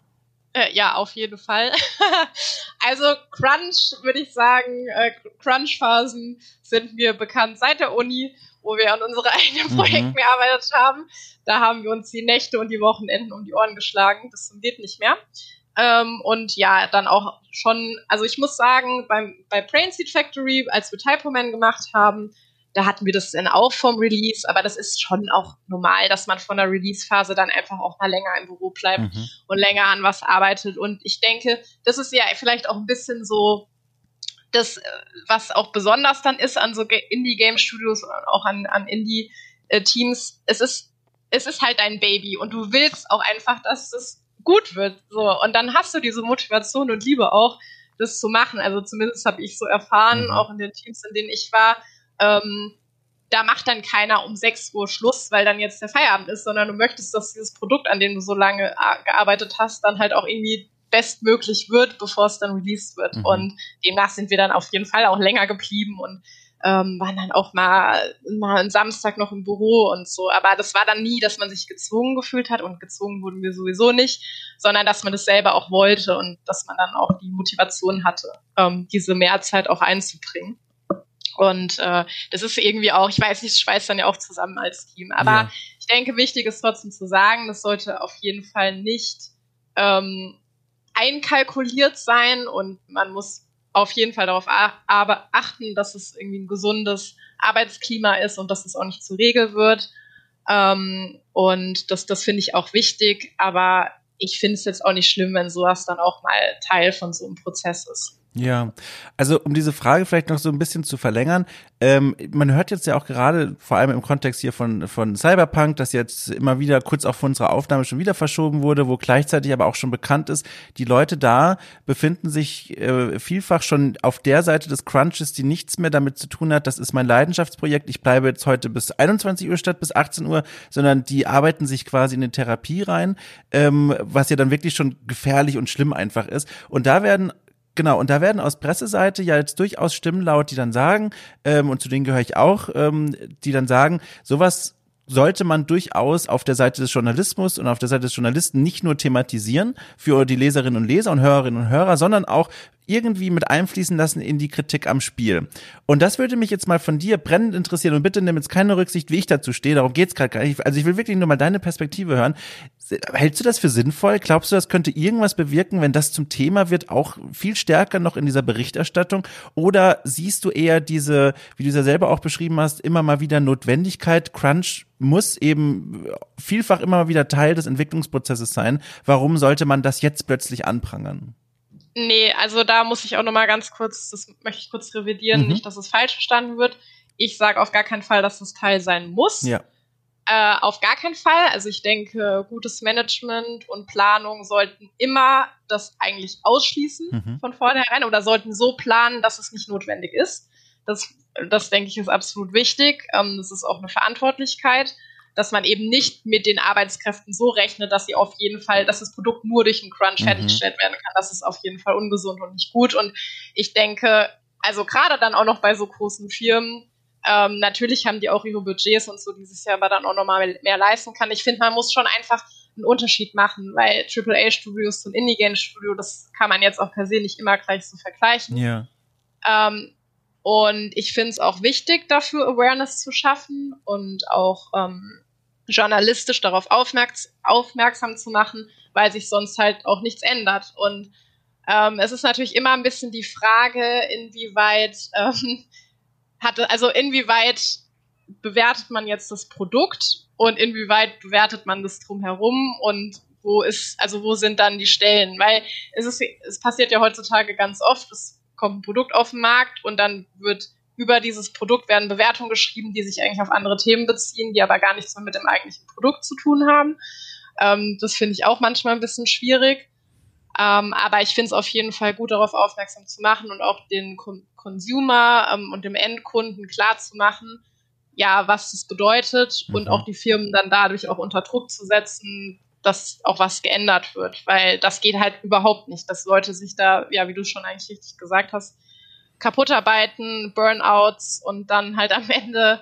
Äh, ja, auf jeden Fall. also Crunch, würde ich sagen, äh, Crunch-Phasen sind mir bekannt seit der Uni, wo wir an unsere eigenen mhm. Projekten mhm. gearbeitet haben. Da haben wir uns die Nächte und die Wochenenden um die Ohren geschlagen. Das geht nicht mehr. Ähm, und ja, dann auch schon, also ich muss sagen, beim, bei Brain Seed Factory, als wir Typo Man gemacht haben, da hatten wir das dann auch vom Release, aber das ist schon auch normal, dass man von der Release-Phase dann einfach auch mal länger im Büro bleibt mhm. und länger an was arbeitet. Und ich denke, das ist ja vielleicht auch ein bisschen so das, was auch besonders dann ist an so Indie-Game-Studios und auch an, an Indie-Teams. Es ist, es ist halt dein Baby und du willst auch einfach, dass es gut wird. So. Und dann hast du diese Motivation und Liebe auch, das zu machen. Also zumindest habe ich so erfahren, mhm. auch in den Teams, in denen ich war, ähm, da macht dann keiner um 6 Uhr Schluss, weil dann jetzt der Feierabend ist, sondern du möchtest, dass dieses Produkt, an dem du so lange äh, gearbeitet hast, dann halt auch irgendwie bestmöglich wird, bevor es dann released wird. Mhm. Und demnach sind wir dann auf jeden Fall auch länger geblieben und ähm, waren dann auch mal, mal einen Samstag noch im Büro und so. Aber das war dann nie, dass man sich gezwungen gefühlt hat und gezwungen wurden wir sowieso nicht, sondern dass man das selber auch wollte und dass man dann auch die Motivation hatte, ähm, diese Mehrzeit auch einzubringen. Und äh, das ist irgendwie auch, ich weiß nicht, es schweißt dann ja auch zusammen als Team. Aber ja. ich denke, wichtig ist trotzdem zu sagen, das sollte auf jeden Fall nicht ähm, einkalkuliert sein und man muss auf jeden Fall darauf aber achten, dass es irgendwie ein gesundes Arbeitsklima ist und dass es auch nicht zur Regel wird. Ähm, und das, das finde ich auch wichtig, aber ich finde es jetzt auch nicht schlimm, wenn sowas dann auch mal Teil von so einem Prozess ist. Ja, also um diese Frage vielleicht noch so ein bisschen zu verlängern, ähm, man hört jetzt ja auch gerade, vor allem im Kontext hier von, von Cyberpunk, dass jetzt immer wieder kurz auch vor unserer Aufnahme schon wieder verschoben wurde, wo gleichzeitig aber auch schon bekannt ist, die Leute da befinden sich äh, vielfach schon auf der Seite des Crunches, die nichts mehr damit zu tun hat, das ist mein Leidenschaftsprojekt, ich bleibe jetzt heute bis 21 Uhr statt bis 18 Uhr, sondern die arbeiten sich quasi in eine Therapie rein, ähm, was ja dann wirklich schon gefährlich und schlimm einfach ist. Und da werden Genau, und da werden aus Presseseite ja jetzt durchaus Stimmen laut, die dann sagen, ähm, und zu denen gehöre ich auch, ähm, die dann sagen, sowas sollte man durchaus auf der Seite des Journalismus und auf der Seite des Journalisten nicht nur thematisieren für die Leserinnen und Leser und Hörerinnen und Hörer, sondern auch irgendwie mit einfließen lassen in die Kritik am Spiel. Und das würde mich jetzt mal von dir brennend interessieren und bitte nimm jetzt keine Rücksicht, wie ich dazu stehe, darum geht's gerade gar nicht. Also ich will wirklich nur mal deine Perspektive hören. Hältst du das für sinnvoll? Glaubst du, das könnte irgendwas bewirken, wenn das zum Thema wird, auch viel stärker noch in dieser Berichterstattung? Oder siehst du eher diese, wie du es ja selber auch beschrieben hast, immer mal wieder Notwendigkeit, Crunch muss eben vielfach immer mal wieder Teil des Entwicklungsprozesses sein. Warum sollte man das jetzt plötzlich anprangern? Nee, also da muss ich auch noch mal ganz kurz, das möchte ich kurz revidieren, mhm. nicht, dass es falsch verstanden wird. Ich sage auf gar keinen Fall, dass das Teil sein muss. Ja. Äh, auf gar keinen Fall. Also ich denke, gutes Management und Planung sollten immer das eigentlich ausschließen mhm. von vornherein oder sollten so planen, dass es nicht notwendig ist. Das, das denke ich ist absolut wichtig. Ähm, das ist auch eine Verantwortlichkeit dass man eben nicht mit den Arbeitskräften so rechnet, dass sie auf jeden Fall, dass das Produkt nur durch einen Crunch mhm. fertiggestellt werden kann. Das ist auf jeden Fall ungesund und nicht gut. Und ich denke, also gerade dann auch noch bei so großen Firmen, ähm, natürlich haben die auch ihre Budgets und so dieses Jahr aber dann auch nochmal mehr leisten kann. Ich finde, man muss schon einfach einen Unterschied machen, weil AAA-Studios und Indie-Game-Studio, das kann man jetzt auch per se nicht immer gleich so vergleichen. Ja. Ähm, und ich finde es auch wichtig, dafür Awareness zu schaffen und auch ähm, journalistisch darauf aufmerks aufmerksam zu machen, weil sich sonst halt auch nichts ändert. Und ähm, es ist natürlich immer ein bisschen die Frage, inwieweit ähm, hatte, also inwieweit bewertet man jetzt das Produkt und inwieweit bewertet man das drumherum und wo ist, also wo sind dann die Stellen? Weil es ist, es passiert ja heutzutage ganz oft, es kommt ein Produkt auf den Markt und dann wird über dieses Produkt werden Bewertungen geschrieben, die sich eigentlich auf andere Themen beziehen, die aber gar nichts mehr mit dem eigentlichen Produkt zu tun haben. Ähm, das finde ich auch manchmal ein bisschen schwierig. Ähm, aber ich finde es auf jeden Fall gut, darauf aufmerksam zu machen und auch den Con Consumer ähm, und dem Endkunden klar zu machen, ja, was das bedeutet mhm. und auch die Firmen dann dadurch auch unter Druck zu setzen, dass auch was geändert wird, weil das geht halt überhaupt nicht, dass Leute sich da, ja, wie du schon eigentlich richtig gesagt hast, kaputt arbeiten, Burnouts und dann halt am Ende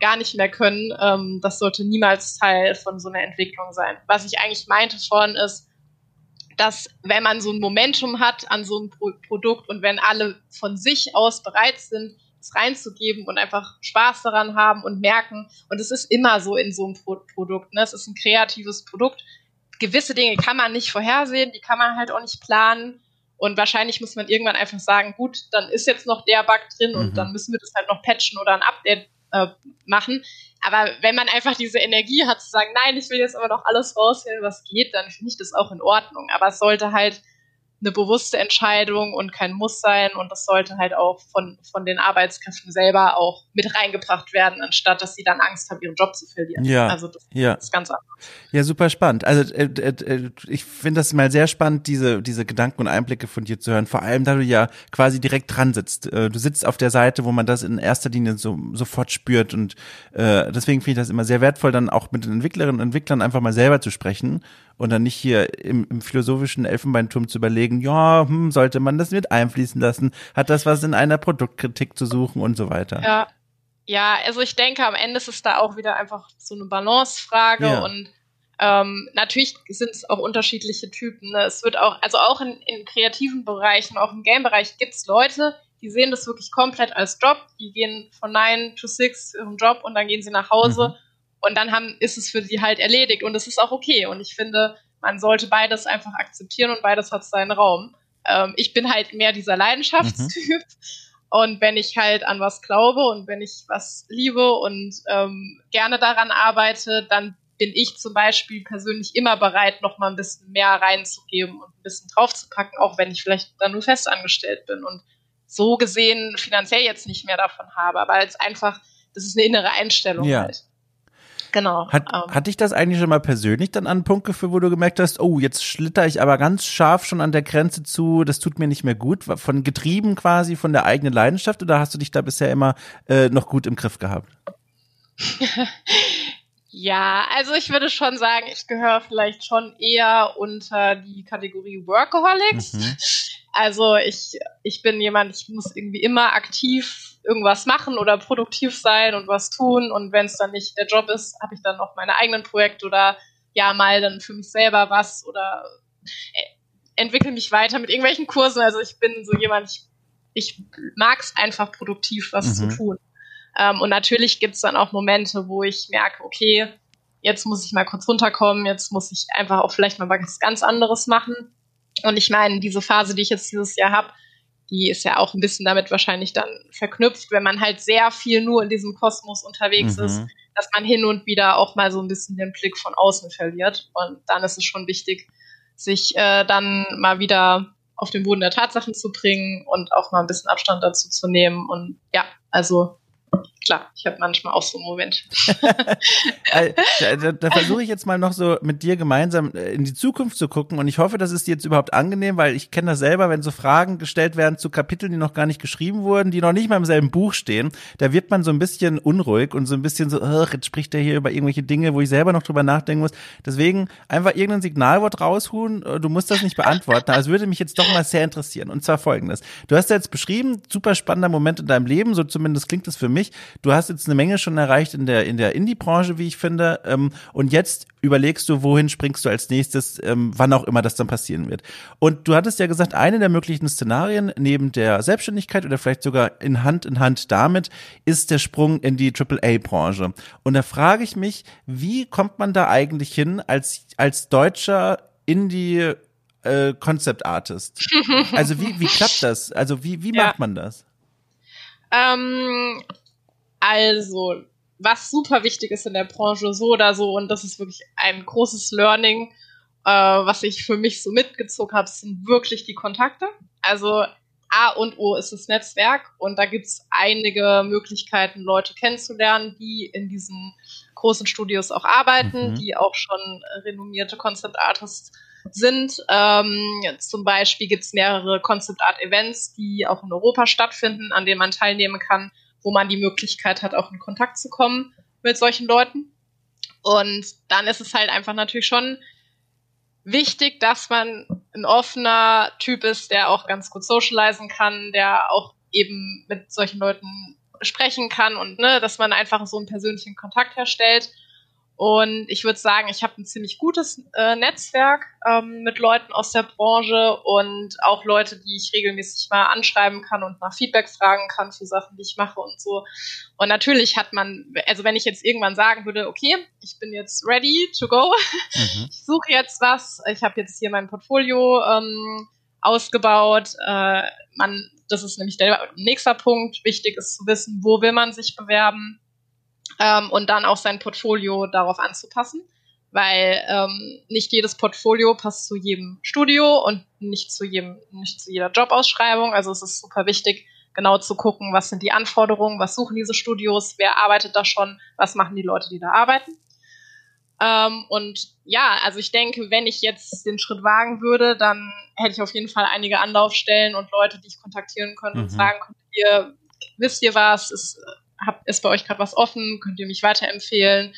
gar nicht mehr können. Ähm, das sollte niemals Teil von so einer Entwicklung sein. Was ich eigentlich meinte vorhin ist, dass wenn man so ein Momentum hat an so einem Pro Produkt und wenn alle von sich aus bereit sind, es reinzugeben und einfach Spaß daran haben und merken, und es ist immer so in so einem Pro Produkt, ne? es ist ein kreatives Produkt, gewisse Dinge kann man nicht vorhersehen, die kann man halt auch nicht planen. Und wahrscheinlich muss man irgendwann einfach sagen, gut, dann ist jetzt noch der Bug drin und mhm. dann müssen wir das halt noch patchen oder ein Update äh, machen. Aber wenn man einfach diese Energie hat zu sagen, nein, ich will jetzt aber noch alles rausholen, was geht, dann finde ich das auch in Ordnung. Aber es sollte halt eine bewusste Entscheidung und kein Muss sein und das sollte halt auch von, von den Arbeitskräften selber auch mit reingebracht werden, anstatt dass sie dann Angst haben, ihren Job zu verlieren. Ja, also das, ja. ist ganz anders. Ja, super spannend. Also äh, äh, äh, ich finde das mal sehr spannend, diese, diese Gedanken und Einblicke von dir zu hören, vor allem da du ja quasi direkt dran sitzt. Äh, du sitzt auf der Seite, wo man das in erster Linie so sofort spürt und äh, deswegen finde ich das immer sehr wertvoll, dann auch mit den Entwicklerinnen und Entwicklern einfach mal selber zu sprechen und dann nicht hier im, im philosophischen Elfenbeinturm zu überlegen, ja, hm, sollte man das mit einfließen lassen? Hat das was in einer Produktkritik zu suchen und so weiter? Ja. Ja, also ich denke, am Ende ist es da auch wieder einfach so eine Balancefrage ja. und ähm, natürlich sind es auch unterschiedliche Typen. Ne? Es wird auch, also auch in, in kreativen Bereichen, auch im Game-Bereich gibt es Leute, die sehen das wirklich komplett als Job. Die gehen von 9 to 6 ihrem Job und dann gehen sie nach Hause mhm. Und dann haben, ist es für sie halt erledigt und es ist auch okay. Und ich finde, man sollte beides einfach akzeptieren und beides hat seinen Raum. Ähm, ich bin halt mehr dieser Leidenschaftstyp. Mhm. Und wenn ich halt an was glaube und wenn ich was liebe und ähm, gerne daran arbeite, dann bin ich zum Beispiel persönlich immer bereit, noch mal ein bisschen mehr reinzugeben und ein bisschen draufzupacken, auch wenn ich vielleicht dann nur festangestellt bin und so gesehen finanziell jetzt nicht mehr davon habe, aber als einfach, das ist eine innere Einstellung ja. halt. Genau. Hat, ähm. hat dich das eigentlich schon mal persönlich dann an einen Punkt geführt, wo du gemerkt hast, oh, jetzt schlitter ich aber ganz scharf schon an der Grenze zu, das tut mir nicht mehr gut, von getrieben quasi von der eigenen Leidenschaft oder hast du dich da bisher immer äh, noch gut im Griff gehabt? Ja, also ich würde schon sagen, ich gehöre vielleicht schon eher unter die Kategorie Workaholics. Mhm. Also ich, ich bin jemand, ich muss irgendwie immer aktiv irgendwas machen oder produktiv sein und was tun. Und wenn es dann nicht der Job ist, habe ich dann noch meine eigenen Projekte oder ja mal dann für mich selber was oder äh, entwickle mich weiter mit irgendwelchen Kursen. Also ich bin so jemand, ich, ich mag es einfach produktiv was mhm. zu tun. Ähm, und natürlich gibt es dann auch Momente, wo ich merke, okay, jetzt muss ich mal kurz runterkommen, jetzt muss ich einfach auch vielleicht mal was ganz anderes machen. Und ich meine, diese Phase, die ich jetzt dieses Jahr habe, die ist ja auch ein bisschen damit wahrscheinlich dann verknüpft, wenn man halt sehr viel nur in diesem Kosmos unterwegs mhm. ist, dass man hin und wieder auch mal so ein bisschen den Blick von außen verliert. Und dann ist es schon wichtig, sich äh, dann mal wieder auf den Boden der Tatsachen zu bringen und auch mal ein bisschen Abstand dazu zu nehmen. Und ja, also klar, ich habe manchmal auch so einen Moment. Äh, da, da, da versuche ich jetzt mal noch so mit dir gemeinsam äh, in die Zukunft zu gucken und ich hoffe, das ist dir jetzt überhaupt angenehm, weil ich kenne das selber, wenn so Fragen gestellt werden zu Kapiteln, die noch gar nicht geschrieben wurden, die noch nicht mal im selben Buch stehen, da wird man so ein bisschen unruhig und so ein bisschen so, ach, jetzt spricht er hier über irgendwelche Dinge, wo ich selber noch drüber nachdenken muss. Deswegen einfach irgendein Signalwort raushuhen, äh, du musst das nicht beantworten, es würde mich jetzt doch mal sehr interessieren und zwar folgendes. Du hast ja jetzt beschrieben, super spannender Moment in deinem Leben, so zumindest klingt es für mich. Du hast jetzt eine Menge schon erreicht in der, in der Indie-Branche, wie ich finde. Ähm, und jetzt überlegst du, wohin springst du als nächstes, ähm, wann auch immer das dann passieren wird. Und du hattest ja gesagt, eine der möglichen Szenarien neben der Selbstständigkeit oder vielleicht sogar in Hand in Hand damit ist der Sprung in die AAA-Branche. Und da frage ich mich, wie kommt man da eigentlich hin als, als deutscher Indie äh, Concept Artist? Also wie, wie klappt das? Also wie, wie ja. macht man das? Ähm, also, was super wichtig ist in der Branche, so oder so, und das ist wirklich ein großes Learning, äh, was ich für mich so mitgezogen habe, sind wirklich die Kontakte. Also A und O ist das Netzwerk und da gibt es einige Möglichkeiten, Leute kennenzulernen, die in diesen großen Studios auch arbeiten, mhm. die auch schon renommierte Concept Artists sind. Ähm, zum Beispiel gibt es mehrere Concept Art Events, die auch in Europa stattfinden, an denen man teilnehmen kann wo man die Möglichkeit hat, auch in Kontakt zu kommen mit solchen Leuten. Und dann ist es halt einfach natürlich schon wichtig, dass man ein offener Typ ist, der auch ganz gut socialisen kann, der auch eben mit solchen Leuten sprechen kann und ne, dass man einfach so einen persönlichen Kontakt herstellt. Und ich würde sagen, ich habe ein ziemlich gutes äh, Netzwerk ähm, mit Leuten aus der Branche und auch Leute, die ich regelmäßig mal anschreiben kann und nach Feedback fragen kann für Sachen, die ich mache und so. Und natürlich hat man, also wenn ich jetzt irgendwann sagen würde, okay, ich bin jetzt ready to go, mhm. ich suche jetzt was, ich habe jetzt hier mein Portfolio ähm, ausgebaut, äh, man, das ist nämlich der nächste Punkt, wichtig ist zu wissen, wo will man sich bewerben ähm, und dann auch sein Portfolio darauf anzupassen, weil ähm, nicht jedes Portfolio passt zu jedem Studio und nicht zu jedem, nicht zu jeder Jobausschreibung. Also es ist super wichtig, genau zu gucken, was sind die Anforderungen, was suchen diese Studios, wer arbeitet da schon, was machen die Leute, die da arbeiten. Ähm, und ja, also ich denke, wenn ich jetzt den Schritt wagen würde, dann hätte ich auf jeden Fall einige Anlaufstellen und Leute, die ich kontaktieren könnte mhm. und sagen könnte, ihr wisst ihr was, ist hab, ist bei euch gerade was offen, könnt ihr mich weiterempfehlen.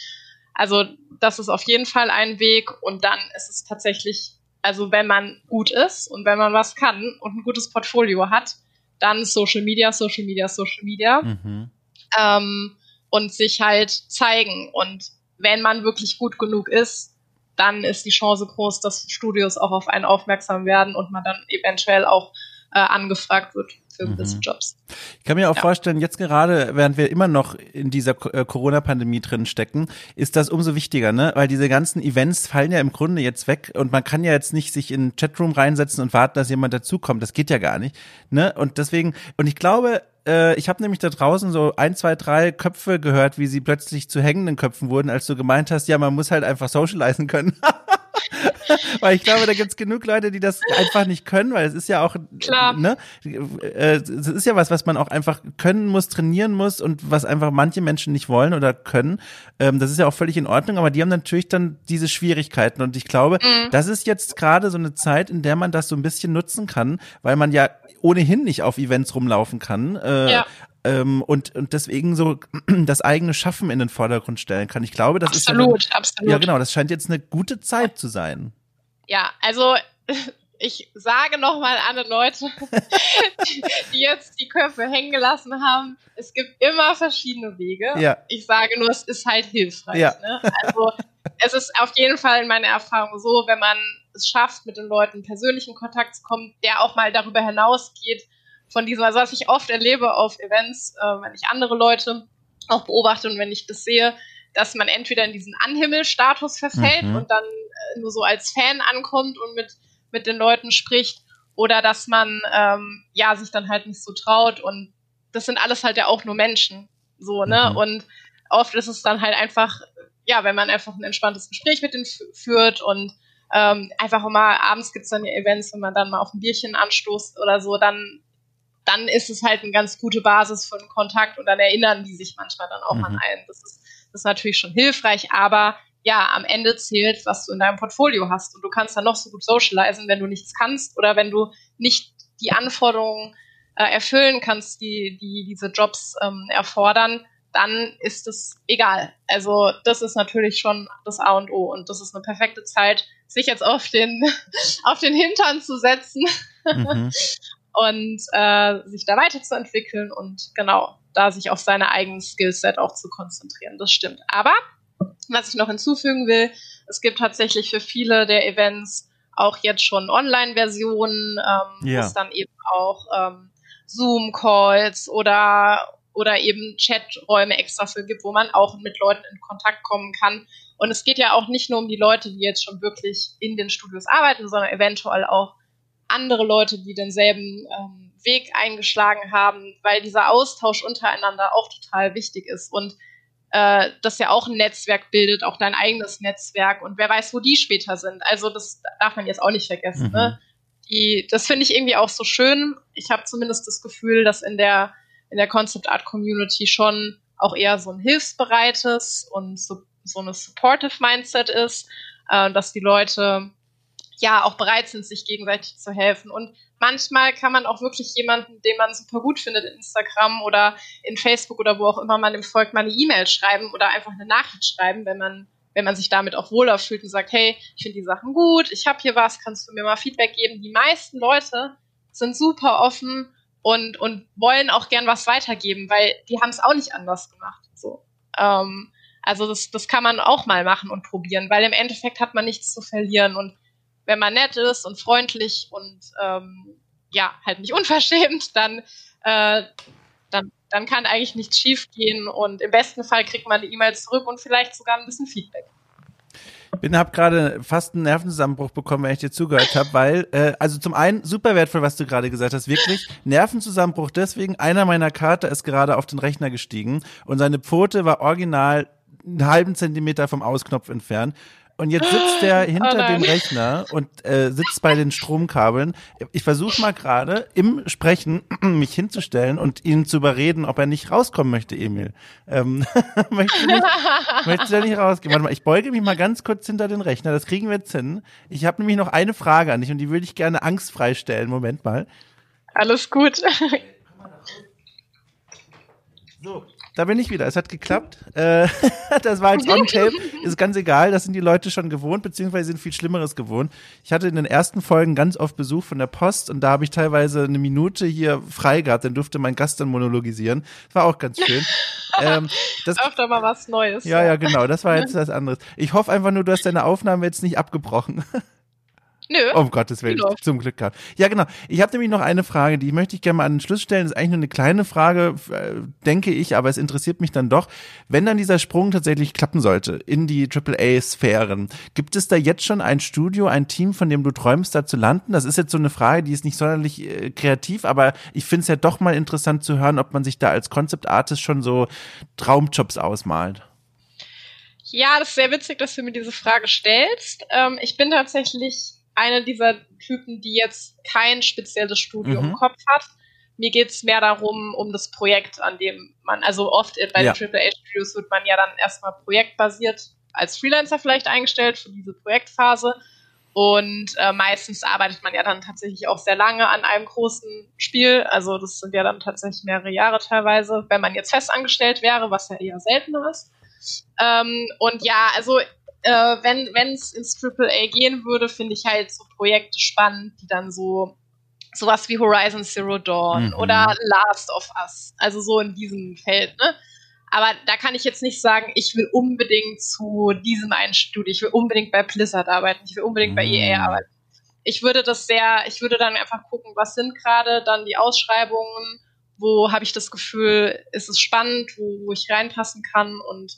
Also das ist auf jeden Fall ein Weg und dann ist es tatsächlich, also wenn man gut ist und wenn man was kann und ein gutes Portfolio hat, dann Social Media, Social Media, Social Media mhm. ähm, und sich halt zeigen. Und wenn man wirklich gut genug ist, dann ist die Chance groß, dass Studios auch auf einen aufmerksam werden und man dann eventuell auch äh, angefragt wird für gewisse mhm. Jobs. Ich kann mir auch ja. vorstellen, jetzt gerade, während wir immer noch in dieser äh, Corona-Pandemie drin stecken, ist das umso wichtiger, ne? Weil diese ganzen Events fallen ja im Grunde jetzt weg und man kann ja jetzt nicht sich in einen Chatroom reinsetzen und warten, dass jemand dazukommt. Das geht ja gar nicht, ne? Und deswegen, und ich glaube, äh, ich habe nämlich da draußen so ein, zwei, drei Köpfe gehört, wie sie plötzlich zu hängenden Köpfen wurden, als du gemeint hast, ja, man muss halt einfach socialisen können. weil ich glaube, da gibt's genug Leute, die das einfach nicht können, weil es ist ja auch, Klar. ne, äh, es ist ja was, was man auch einfach können muss, trainieren muss und was einfach manche Menschen nicht wollen oder können. Ähm, das ist ja auch völlig in Ordnung, aber die haben natürlich dann diese Schwierigkeiten und ich glaube, mhm. das ist jetzt gerade so eine Zeit, in der man das so ein bisschen nutzen kann, weil man ja ohnehin nicht auf Events rumlaufen kann. Äh, ja. Ähm, und, und deswegen so das eigene Schaffen in den Vordergrund stellen kann. Ich glaube, das absolut, ist ja, absolut. Ja, genau, das scheint jetzt eine gute Zeit zu sein. Ja, also ich sage nochmal an die Leute, die jetzt die Köpfe hängen gelassen haben, es gibt immer verschiedene Wege. Ja. Ich sage nur, es ist halt hilfreich. Ja. Ne? Also es ist auf jeden Fall in meiner Erfahrung so, wenn man es schafft, mit den Leuten persönlichen Kontakt zu kommen, der auch mal darüber hinausgeht, von diesem, also was ich oft erlebe auf Events, äh, wenn ich andere Leute auch beobachte und wenn ich das sehe, dass man entweder in diesen Anhimmelstatus verfällt mhm. und dann äh, nur so als Fan ankommt und mit, mit den Leuten spricht, oder dass man ähm, ja sich dann halt nicht so traut und das sind alles halt ja auch nur Menschen, so ne mhm. und oft ist es dann halt einfach ja, wenn man einfach ein entspanntes Gespräch mit denen führt und ähm, einfach mal abends gibt's dann ja Events, wenn man dann mal auf ein Bierchen anstoßt oder so, dann dann ist es halt eine ganz gute Basis für einen Kontakt und dann erinnern die sich manchmal dann auch mhm. an einen. Das ist, das ist natürlich schon hilfreich, aber ja, am Ende zählt, was du in deinem Portfolio hast. Und du kannst dann noch so gut socialisen, wenn du nichts kannst oder wenn du nicht die Anforderungen äh, erfüllen kannst, die, die diese Jobs ähm, erfordern, dann ist es egal. Also das ist natürlich schon das A und O und das ist eine perfekte Zeit, sich jetzt auf den, auf den Hintern zu setzen mhm. und äh, sich da weiterzuentwickeln und genau, da sich auf seine eigenen Skillset auch zu konzentrieren. Das stimmt. Aber was ich noch hinzufügen will, es gibt tatsächlich für viele der Events auch jetzt schon Online-Versionen, ähm, ja. wo es dann eben auch ähm, Zoom-Calls oder oder eben Chaträume extra für gibt, wo man auch mit Leuten in Kontakt kommen kann. Und es geht ja auch nicht nur um die Leute, die jetzt schon wirklich in den Studios arbeiten, sondern eventuell auch andere Leute, die denselben ähm, Weg eingeschlagen haben, weil dieser Austausch untereinander auch total wichtig ist und äh, das ja auch ein Netzwerk bildet, auch dein eigenes Netzwerk und wer weiß, wo die später sind. Also das darf man jetzt auch nicht vergessen. Ne? Mhm. Ne? Die, das finde ich irgendwie auch so schön. Ich habe zumindest das Gefühl, dass in der in der Concept Art Community schon auch eher so ein hilfsbereites und so, so eine supportive Mindset ist, äh, dass die Leute ja auch bereit sind, sich gegenseitig zu helfen. Und manchmal kann man auch wirklich jemanden, den man super gut findet in Instagram oder in Facebook oder wo auch immer man dem folgt, mal eine E-Mail schreiben oder einfach eine Nachricht schreiben, wenn man wenn man sich damit auch wohler fühlt und sagt, hey, ich finde die Sachen gut, ich habe hier was, kannst du mir mal Feedback geben? Die meisten Leute sind super offen und, und wollen auch gern was weitergeben, weil die haben es auch nicht anders gemacht. So. Ähm, also das, das kann man auch mal machen und probieren, weil im Endeffekt hat man nichts zu verlieren. Und wenn man nett ist und freundlich und ähm, ja, halt nicht unverschämt, dann, äh, dann, dann kann eigentlich nichts schiefgehen und im besten Fall kriegt man eine E-Mail zurück und vielleicht sogar ein bisschen Feedback bin habe gerade fast einen Nervenzusammenbruch bekommen, wenn ich dir zugehört habe, weil äh, also zum einen super wertvoll, was du gerade gesagt hast, wirklich Nervenzusammenbruch. Deswegen einer meiner Kater ist gerade auf den Rechner gestiegen und seine Pfote war original einen halben Zentimeter vom Ausknopf entfernt. Und jetzt sitzt der hinter oh dem Rechner und äh, sitzt bei den Stromkabeln. Ich versuche mal gerade im Sprechen mich hinzustellen und ihn zu überreden, ob er nicht rauskommen möchte, Emil. Ähm, möchte, nicht, möchte er nicht rausgehen? Warte mal, ich beuge mich mal ganz kurz hinter den Rechner. Das kriegen wir jetzt hin. Ich habe nämlich noch eine Frage an dich und die würde ich gerne angstfrei stellen. Moment mal. Alles gut. So, da bin ich wieder. Es hat geklappt. Äh, das war jetzt on tape. Ist ganz egal. Das sind die Leute schon gewohnt, beziehungsweise sind viel Schlimmeres gewohnt. Ich hatte in den ersten Folgen ganz oft Besuch von der Post und da habe ich teilweise eine Minute hier frei gehabt. Dann durfte mein Gast dann monologisieren. Das war auch ganz schön. ähm, das, Öfter mal was Neues. Ja, ja, genau. Das war jetzt was anderes. Ich hoffe einfach nur, du hast deine Aufnahme jetzt nicht abgebrochen. Nö. Um Gottes Willen, genau. zum Glück gehabt. Ja, genau. Ich habe nämlich noch eine Frage, die möchte ich gerne mal an den Schluss stellen. Das ist eigentlich nur eine kleine Frage, äh, denke ich, aber es interessiert mich dann doch. Wenn dann dieser Sprung tatsächlich klappen sollte in die AAA-Sphären, gibt es da jetzt schon ein Studio, ein Team, von dem du träumst, da zu landen? Das ist jetzt so eine Frage, die ist nicht sonderlich äh, kreativ, aber ich finde es ja doch mal interessant zu hören, ob man sich da als Concept Artist schon so Traumjobs ausmalt. Ja, das ist sehr witzig, dass du mir diese Frage stellst. Ähm, ich bin tatsächlich eine dieser Typen, die jetzt kein spezielles Studio mhm. im Kopf hat. Mir geht's mehr darum, um das Projekt, an dem man, also oft bei ja. den AAA-Studios wird man ja dann erstmal projektbasiert als Freelancer vielleicht eingestellt für diese Projektphase. Und äh, meistens arbeitet man ja dann tatsächlich auch sehr lange an einem großen Spiel. Also das sind ja dann tatsächlich mehrere Jahre teilweise, wenn man jetzt festangestellt wäre, was ja eher seltener ist. Ähm, und ja, also äh, wenn es ins Triple A gehen würde, finde ich halt so Projekte spannend, die dann so sowas wie Horizon Zero Dawn mhm. oder Last of Us, also so in diesem Feld, ne? Aber da kann ich jetzt nicht sagen, ich will unbedingt zu diesem einen Studio, ich will unbedingt bei Blizzard arbeiten, ich will unbedingt mhm. bei EA arbeiten. Ich würde das sehr, ich würde dann einfach gucken, was sind gerade dann die Ausschreibungen, wo habe ich das Gefühl, ist es spannend, wo, wo ich reinpassen kann und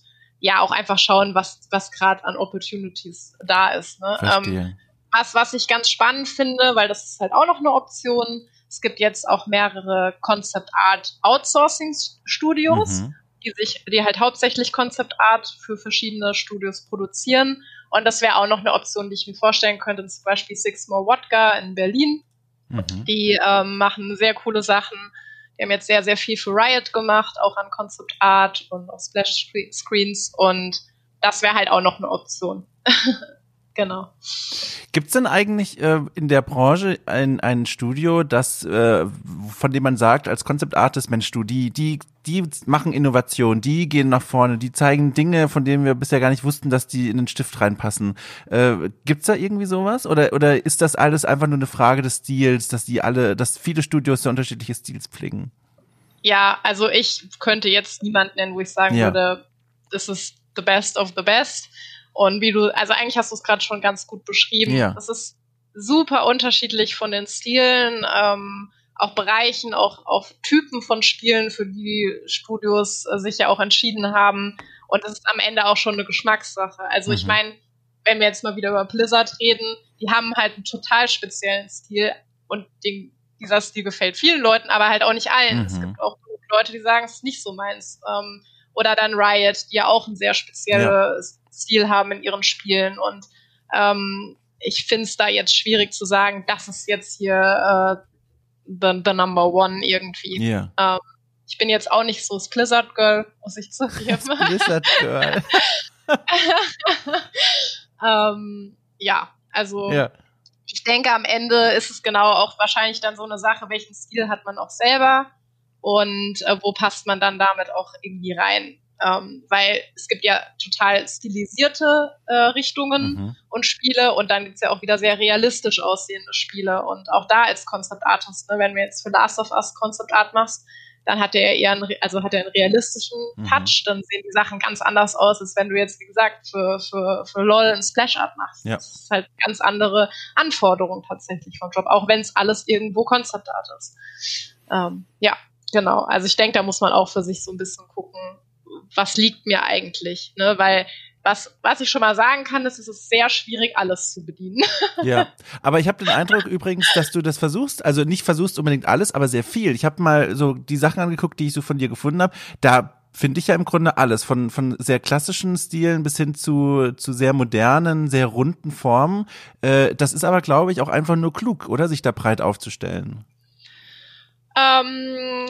ja auch einfach schauen, was, was gerade an Opportunities da ist. Ne? Ähm, was, was ich ganz spannend finde, weil das ist halt auch noch eine Option. Es gibt jetzt auch mehrere Concept Art Outsourcing Studios, mhm. die sich, die halt hauptsächlich Concept Art für verschiedene Studios produzieren. Und das wäre auch noch eine Option, die ich mir vorstellen könnte. Zum Beispiel Six More Wodka in Berlin. Mhm. Die ähm, machen sehr coole Sachen die haben jetzt sehr, sehr viel für Riot gemacht, auch an Concept Art und auf Splash Screens und das wäre halt auch noch eine Option. genau. Gibt es denn eigentlich äh, in der Branche ein, ein Studio, das, äh, von dem man sagt, als Concept Artist, Mensch, du, die, die, die machen Innovation, die gehen nach vorne, die zeigen Dinge, von denen wir bisher gar nicht wussten, dass die in den Stift reinpassen. Äh, gibt's da irgendwie sowas? Oder, oder ist das alles einfach nur eine Frage des Stils, dass die alle, dass viele Studios sehr unterschiedliche Stils pflegen? Ja, also ich könnte jetzt niemanden nennen, wo ich sagen ja. würde, das ist the best of the best. Und wie du, also eigentlich hast du es gerade schon ganz gut beschrieben. Ja. Es ist super unterschiedlich von den Stilen, ähm, auch Bereichen, auch auf Typen von Spielen, für die Studios äh, sich ja auch entschieden haben. Und es ist am Ende auch schon eine Geschmackssache. Also mhm. ich meine, wenn wir jetzt mal wieder über Blizzard reden, die haben halt einen total speziellen Stil und den, dieser Stil gefällt vielen Leuten, aber halt auch nicht allen. Mhm. Es gibt auch Leute, die sagen, es ist nicht so meins. Ähm, oder dann Riot, die ja auch ein sehr spezielles ja. Stil haben in ihren Spielen. Und ähm, ich finde es da jetzt schwierig zu sagen, das ist jetzt hier äh, the, the number one irgendwie. Yeah. Ähm, ich bin jetzt auch nicht so das Blizzard Girl, muss ich zugeben. Blizzard Girl. ähm, ja, also ja. ich denke, am Ende ist es genau auch wahrscheinlich dann so eine Sache, welchen Stil hat man auch selber und äh, wo passt man dann damit auch irgendwie rein. Ähm, weil es gibt ja total stilisierte äh, Richtungen mhm. und Spiele und dann gibt es ja auch wieder sehr realistisch aussehende Spiele. Und auch da als Concept Artist, ne, wenn wir jetzt für Last of Us Concept Art machst, dann hat er eher einen, also hat er einen realistischen mhm. Touch, dann sehen die Sachen ganz anders aus, als wenn du jetzt, wie gesagt, für, für, für LOL ein Splash Art machst. Ja. Das ist halt ganz andere Anforderungen tatsächlich vom Job, auch wenn es alles irgendwo Concept Art ist. Ähm, ja, Genau, also ich denke, da muss man auch für sich so ein bisschen gucken, was liegt mir eigentlich, ne? Weil was, was ich schon mal sagen kann, ist, es ist sehr schwierig, alles zu bedienen. Ja, aber ich habe den Eindruck übrigens, dass du das versuchst, also nicht versuchst unbedingt alles, aber sehr viel. Ich habe mal so die Sachen angeguckt, die ich so von dir gefunden habe. Da finde ich ja im Grunde alles, von, von sehr klassischen Stilen bis hin zu, zu sehr modernen, sehr runden Formen. Äh, das ist aber, glaube ich, auch einfach nur klug, oder? Sich da breit aufzustellen. Ähm,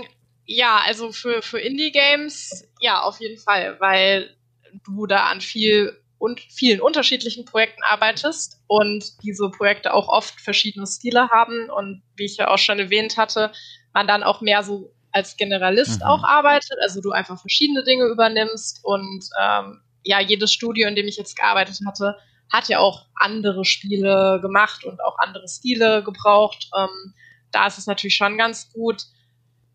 ja, also für, für Indie-Games, ja, auf jeden Fall, weil du da an viel und vielen unterschiedlichen Projekten arbeitest und diese Projekte auch oft verschiedene Stile haben und wie ich ja auch schon erwähnt hatte, man dann auch mehr so als Generalist mhm. auch arbeitet, also du einfach verschiedene Dinge übernimmst und ähm, ja, jedes Studio, in dem ich jetzt gearbeitet hatte, hat ja auch andere Spiele gemacht und auch andere Stile gebraucht. Ähm, da ist es natürlich schon ganz gut.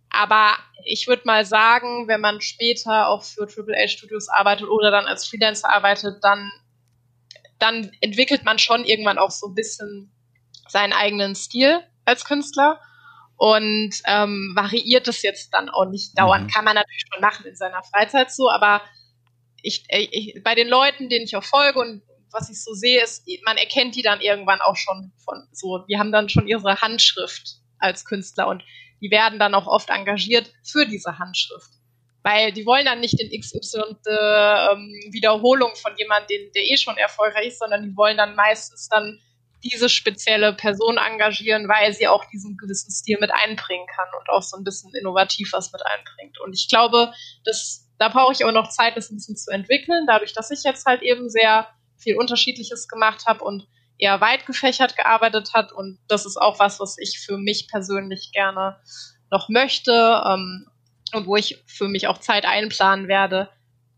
Aber ich würde mal sagen, wenn man später auch für AAA-Studios arbeitet oder dann als Freelancer arbeitet, dann, dann entwickelt man schon irgendwann auch so ein bisschen seinen eigenen Stil als Künstler und ähm, variiert es jetzt dann auch nicht dauernd. Mhm. Kann man natürlich schon machen in seiner Freizeit so, aber ich, äh, ich, bei den Leuten, denen ich auch folge und was ich so sehe, ist, man erkennt die dann irgendwann auch schon von so, die haben dann schon ihre Handschrift als Künstler und die werden dann auch oft engagiert für diese Handschrift. Weil die wollen dann nicht den XY ähm, Wiederholung von jemandem, der eh schon erfolgreich ist, sondern die wollen dann meistens dann diese spezielle Person engagieren, weil sie auch diesen gewissen Stil mit einbringen kann und auch so ein bisschen innovativ was mit einbringt. Und ich glaube, das, da brauche ich auch noch Zeit, das ein bisschen zu entwickeln, dadurch, dass ich jetzt halt eben sehr viel Unterschiedliches gemacht habe und eher weit gefächert gearbeitet hat. Und das ist auch was, was ich für mich persönlich gerne noch möchte ähm, und wo ich für mich auch Zeit einplanen werde,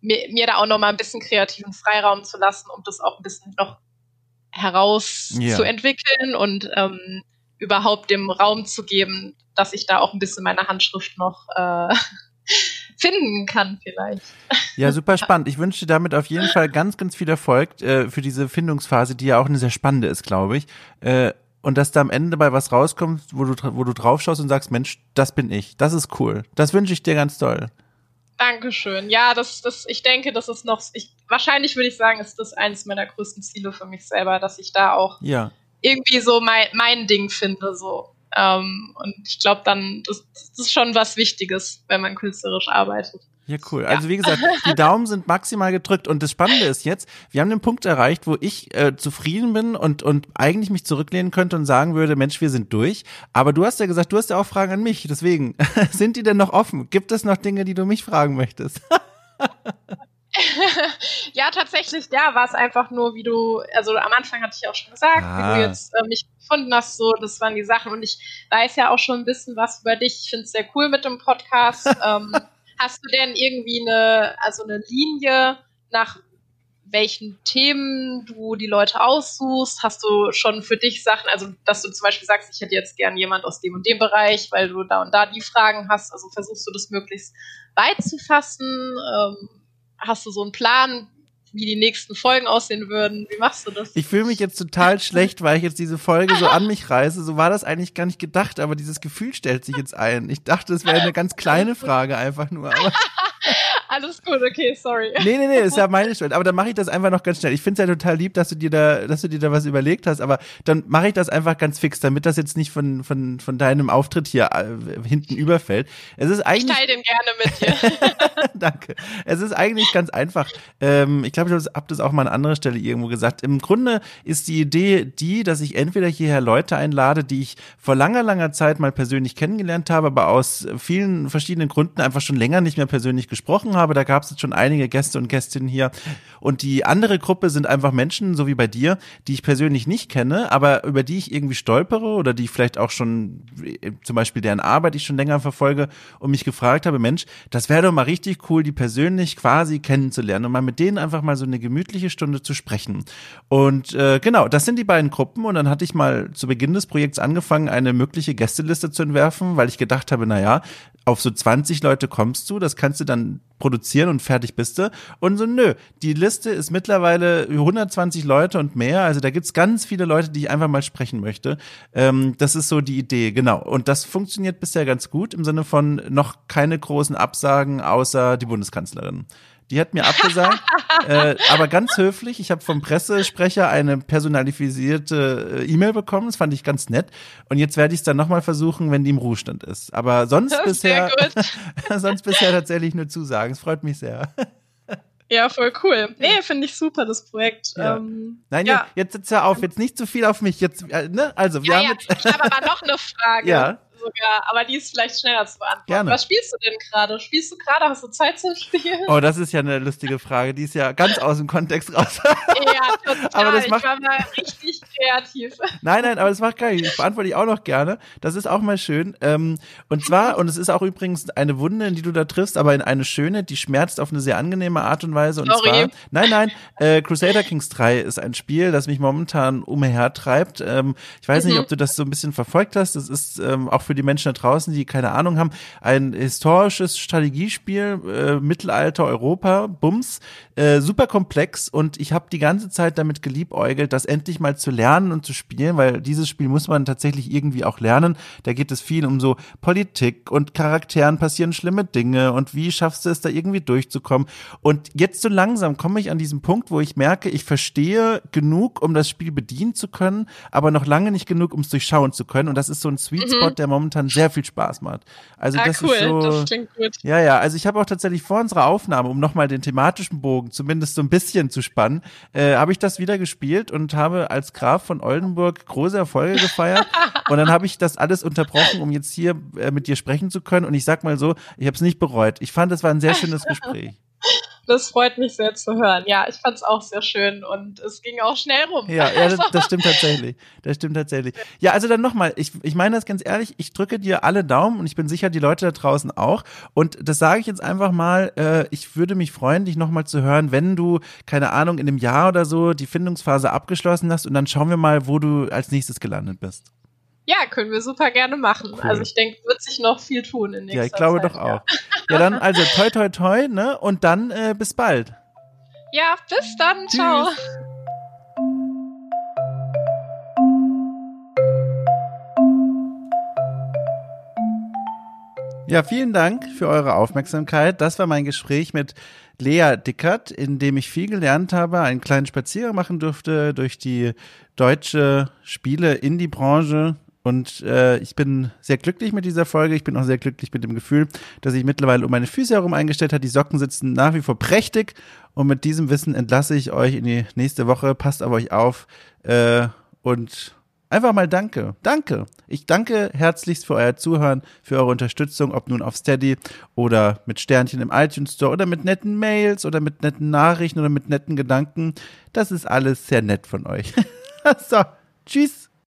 mir, mir da auch noch mal ein bisschen kreativen Freiraum zu lassen, um das auch ein bisschen noch herauszuentwickeln ja. und ähm, überhaupt dem Raum zu geben, dass ich da auch ein bisschen meine Handschrift noch äh, finden kann vielleicht. Ja, super spannend. Ich wünsche dir damit auf jeden Fall ganz, ganz viel Erfolg äh, für diese Findungsphase, die ja auch eine sehr spannende ist, glaube ich. Äh, und dass da am Ende bei was rauskommt, wo du, wo du drauf schaust und sagst, Mensch, das bin ich. Das ist cool. Das wünsche ich dir ganz toll. Dankeschön. Ja, das, das, ich denke, das ist noch, ich, wahrscheinlich würde ich sagen, ist das eines meiner größten Ziele für mich selber, dass ich da auch ja. irgendwie so mein, mein Ding finde, so. Ähm, und ich glaube dann, das, das ist schon was Wichtiges, wenn man künstlerisch arbeitet. Ja, cool. Also wie gesagt, die Daumen sind maximal gedrückt und das Spannende ist jetzt, wir haben den Punkt erreicht, wo ich äh, zufrieden bin und und eigentlich mich zurücklehnen könnte und sagen würde, Mensch, wir sind durch. Aber du hast ja gesagt, du hast ja auch Fragen an mich. Deswegen sind die denn noch offen? Gibt es noch Dinge, die du mich fragen möchtest? ja, tatsächlich, ja, war es einfach nur, wie du, also am Anfang hatte ich auch schon gesagt, ah. wie du ah. jetzt äh, mich gefunden hast, so, das waren die Sachen und ich weiß ja auch schon ein bisschen was über dich. Ich finde es sehr cool mit dem Podcast. ähm, hast du denn irgendwie eine, also eine Linie nach welchen Themen du die Leute aussuchst? Hast du schon für dich Sachen, also dass du zum Beispiel sagst, ich hätte jetzt gern jemand aus dem und dem Bereich, weil du da und da die Fragen hast, also versuchst du das möglichst weit zu fassen? Ähm, hast du so einen Plan, wie die nächsten Folgen aussehen würden? Wie machst du das? Ich fühle mich jetzt total schlecht, weil ich jetzt diese Folge so an mich reiße. So war das eigentlich gar nicht gedacht, aber dieses Gefühl stellt sich jetzt ein. Ich dachte, es wäre eine ganz kleine Frage einfach nur. Aber Alles gut, okay, sorry. Nee, nee, nee, ist ja meine Schuld. Aber dann mache ich das einfach noch ganz schnell. Ich finde es ja total lieb, dass du dir da, dass du dir da was überlegt hast, aber dann mache ich das einfach ganz fix, damit das jetzt nicht von, von, von deinem Auftritt hier äh, hinten überfällt. Es ist eigentlich. Ich teile den gerne mit dir. Danke. Es ist eigentlich ganz einfach. Ähm, ich glaube, ich habe das auch mal an anderer Stelle irgendwo gesagt. Im Grunde ist die Idee die, dass ich entweder hierher Leute einlade, die ich vor langer, langer Zeit mal persönlich kennengelernt habe, aber aus vielen verschiedenen Gründen einfach schon länger nicht mehr persönlich gesprochen habe. Da gab es jetzt schon einige Gäste und Gästinnen hier. Und die andere Gruppe sind einfach Menschen, so wie bei dir, die ich persönlich nicht kenne, aber über die ich irgendwie stolpere oder die ich vielleicht auch schon, zum Beispiel deren Arbeit ich schon länger verfolge und mich gefragt habe, Mensch, das wäre doch mal richtig cool, die persönlich quasi kennenzulernen und mal mit denen einfach mal so eine gemütliche Stunde zu sprechen. Und äh, genau, das sind die beiden Gruppen. Und dann hatte ich mal zu Beginn des Projekts angefangen, eine mögliche Gästeliste zu entwerfen, weil ich gedacht habe, na ja, auf so 20 Leute kommst du, das kannst du dann produzieren und fertig bist du. Und so, nö, die Liste ist mittlerweile 120 Leute und mehr. Also da gibt's ganz viele Leute, die ich einfach mal sprechen möchte. Ähm, das ist so die Idee, genau. Und das funktioniert bisher ganz gut im Sinne von noch keine großen Absagen außer die Bundeskanzlerin. Die hat mir abgesagt, äh, aber ganz höflich. Ich habe vom Pressesprecher eine personalisierte äh, E-Mail bekommen. Das fand ich ganz nett. Und jetzt werde ich es dann nochmal versuchen, wenn die im Ruhestand ist. Aber sonst bisher, sonst bisher tatsächlich nur Zusagen. Es freut mich sehr. Ja, voll cool. Nee, finde ich super, das Projekt. Ja. Ähm, Nein, ja. jetzt, jetzt hör auf, jetzt nicht zu viel auf mich. Jetzt, äh, ne? Also, wir ja, haben ja. jetzt. ich habe aber noch eine Frage. Ja. Sogar, aber die ist vielleicht schneller zu beantworten. Gerne. Was spielst du denn gerade? Spielst du gerade? Hast du Zeit zum Spielen? Oh, das ist ja eine lustige Frage. Die ist ja ganz aus dem Kontext raus. ja, total. Aber das macht- ich war mal richtig kreativ. Nein, nein, aber das macht gar nichts. Das beantworte ich auch noch gerne. Das ist auch mal schön. Ähm, und zwar, und es ist auch übrigens eine Wunde, in die du da triffst, aber in eine schöne, die schmerzt auf eine sehr angenehme Art und Weise. Und Sorry. zwar, nein, nein, äh, Crusader Kings 3 ist ein Spiel, das mich momentan umhertreibt. Ähm, ich weiß nicht, Mhm. ob du das so ein bisschen verfolgt hast. Das ist ähm, auch für die Menschen da draußen, die keine Ahnung haben, ein historisches Strategiespiel, äh, Mittelalter Europa, Bums, äh, super komplex und ich habe die ganze Zeit damit geliebäugelt, das endlich mal zu lernen und zu spielen, weil dieses Spiel muss man tatsächlich irgendwie auch lernen. Da geht es viel um so Politik und Charakteren passieren schlimme Dinge und wie schaffst du es da irgendwie durchzukommen. Und jetzt so langsam komme ich an diesen Punkt, wo ich merke, ich verstehe genug, um das Spiel bedienen zu können, aber noch lange nicht genug, um es durchschauen zu können. Und das ist so ein Sweet Spot, der momentan sehr viel Spaß macht. Also ah, das cool. ist so. das klingt gut. Ja, ja, also ich habe auch tatsächlich vor unserer Aufnahme, um nochmal den thematischen Bogen zumindest so ein bisschen zu spannen, äh, habe ich das wieder gespielt und habe als Graf von Oldenburg große Erfolge gefeiert. und dann habe ich das alles unterbrochen, um jetzt hier äh, mit dir sprechen zu können. Und ich sag mal so, ich habe es nicht bereut. Ich fand, es war ein sehr schönes Gespräch. Das freut mich sehr zu hören. Ja, ich fand es auch sehr schön und es ging auch schnell rum. Ja, ja das, das stimmt tatsächlich. Das stimmt tatsächlich. Ja, also dann nochmal, ich, ich meine das ganz ehrlich, ich drücke dir alle Daumen und ich bin sicher, die Leute da draußen auch. Und das sage ich jetzt einfach mal, äh, ich würde mich freuen, dich nochmal zu hören, wenn du, keine Ahnung, in einem Jahr oder so die Findungsphase abgeschlossen hast und dann schauen wir mal, wo du als nächstes gelandet bist. Ja, können wir super gerne machen. Cool. Also ich denke, wird sich noch viel tun in nächster Ja, ich glaube Zeit. doch auch. Ja, dann also toi toi toi, ne? Und dann äh, bis bald. Ja, bis dann. Ciao. Tschüss. Ja, vielen Dank für eure Aufmerksamkeit. Das war mein Gespräch mit Lea Dickert, in dem ich viel gelernt habe, einen kleinen Spaziergang machen durfte durch die deutsche Spiele-Indie-Branche. Und äh, ich bin sehr glücklich mit dieser Folge. Ich bin auch sehr glücklich mit dem Gefühl, dass ich mittlerweile um meine Füße herum eingestellt habe. Die Socken sitzen nach wie vor prächtig. Und mit diesem Wissen entlasse ich euch in die nächste Woche. Passt auf euch auf. Äh, und Einfach mal danke. Danke. Ich danke herzlichst für euer Zuhören, für eure Unterstützung, ob nun auf Steady oder mit Sternchen im iTunes Store oder mit netten Mails oder mit netten Nachrichten oder mit netten Gedanken. Das ist alles sehr nett von euch. so, tschüss.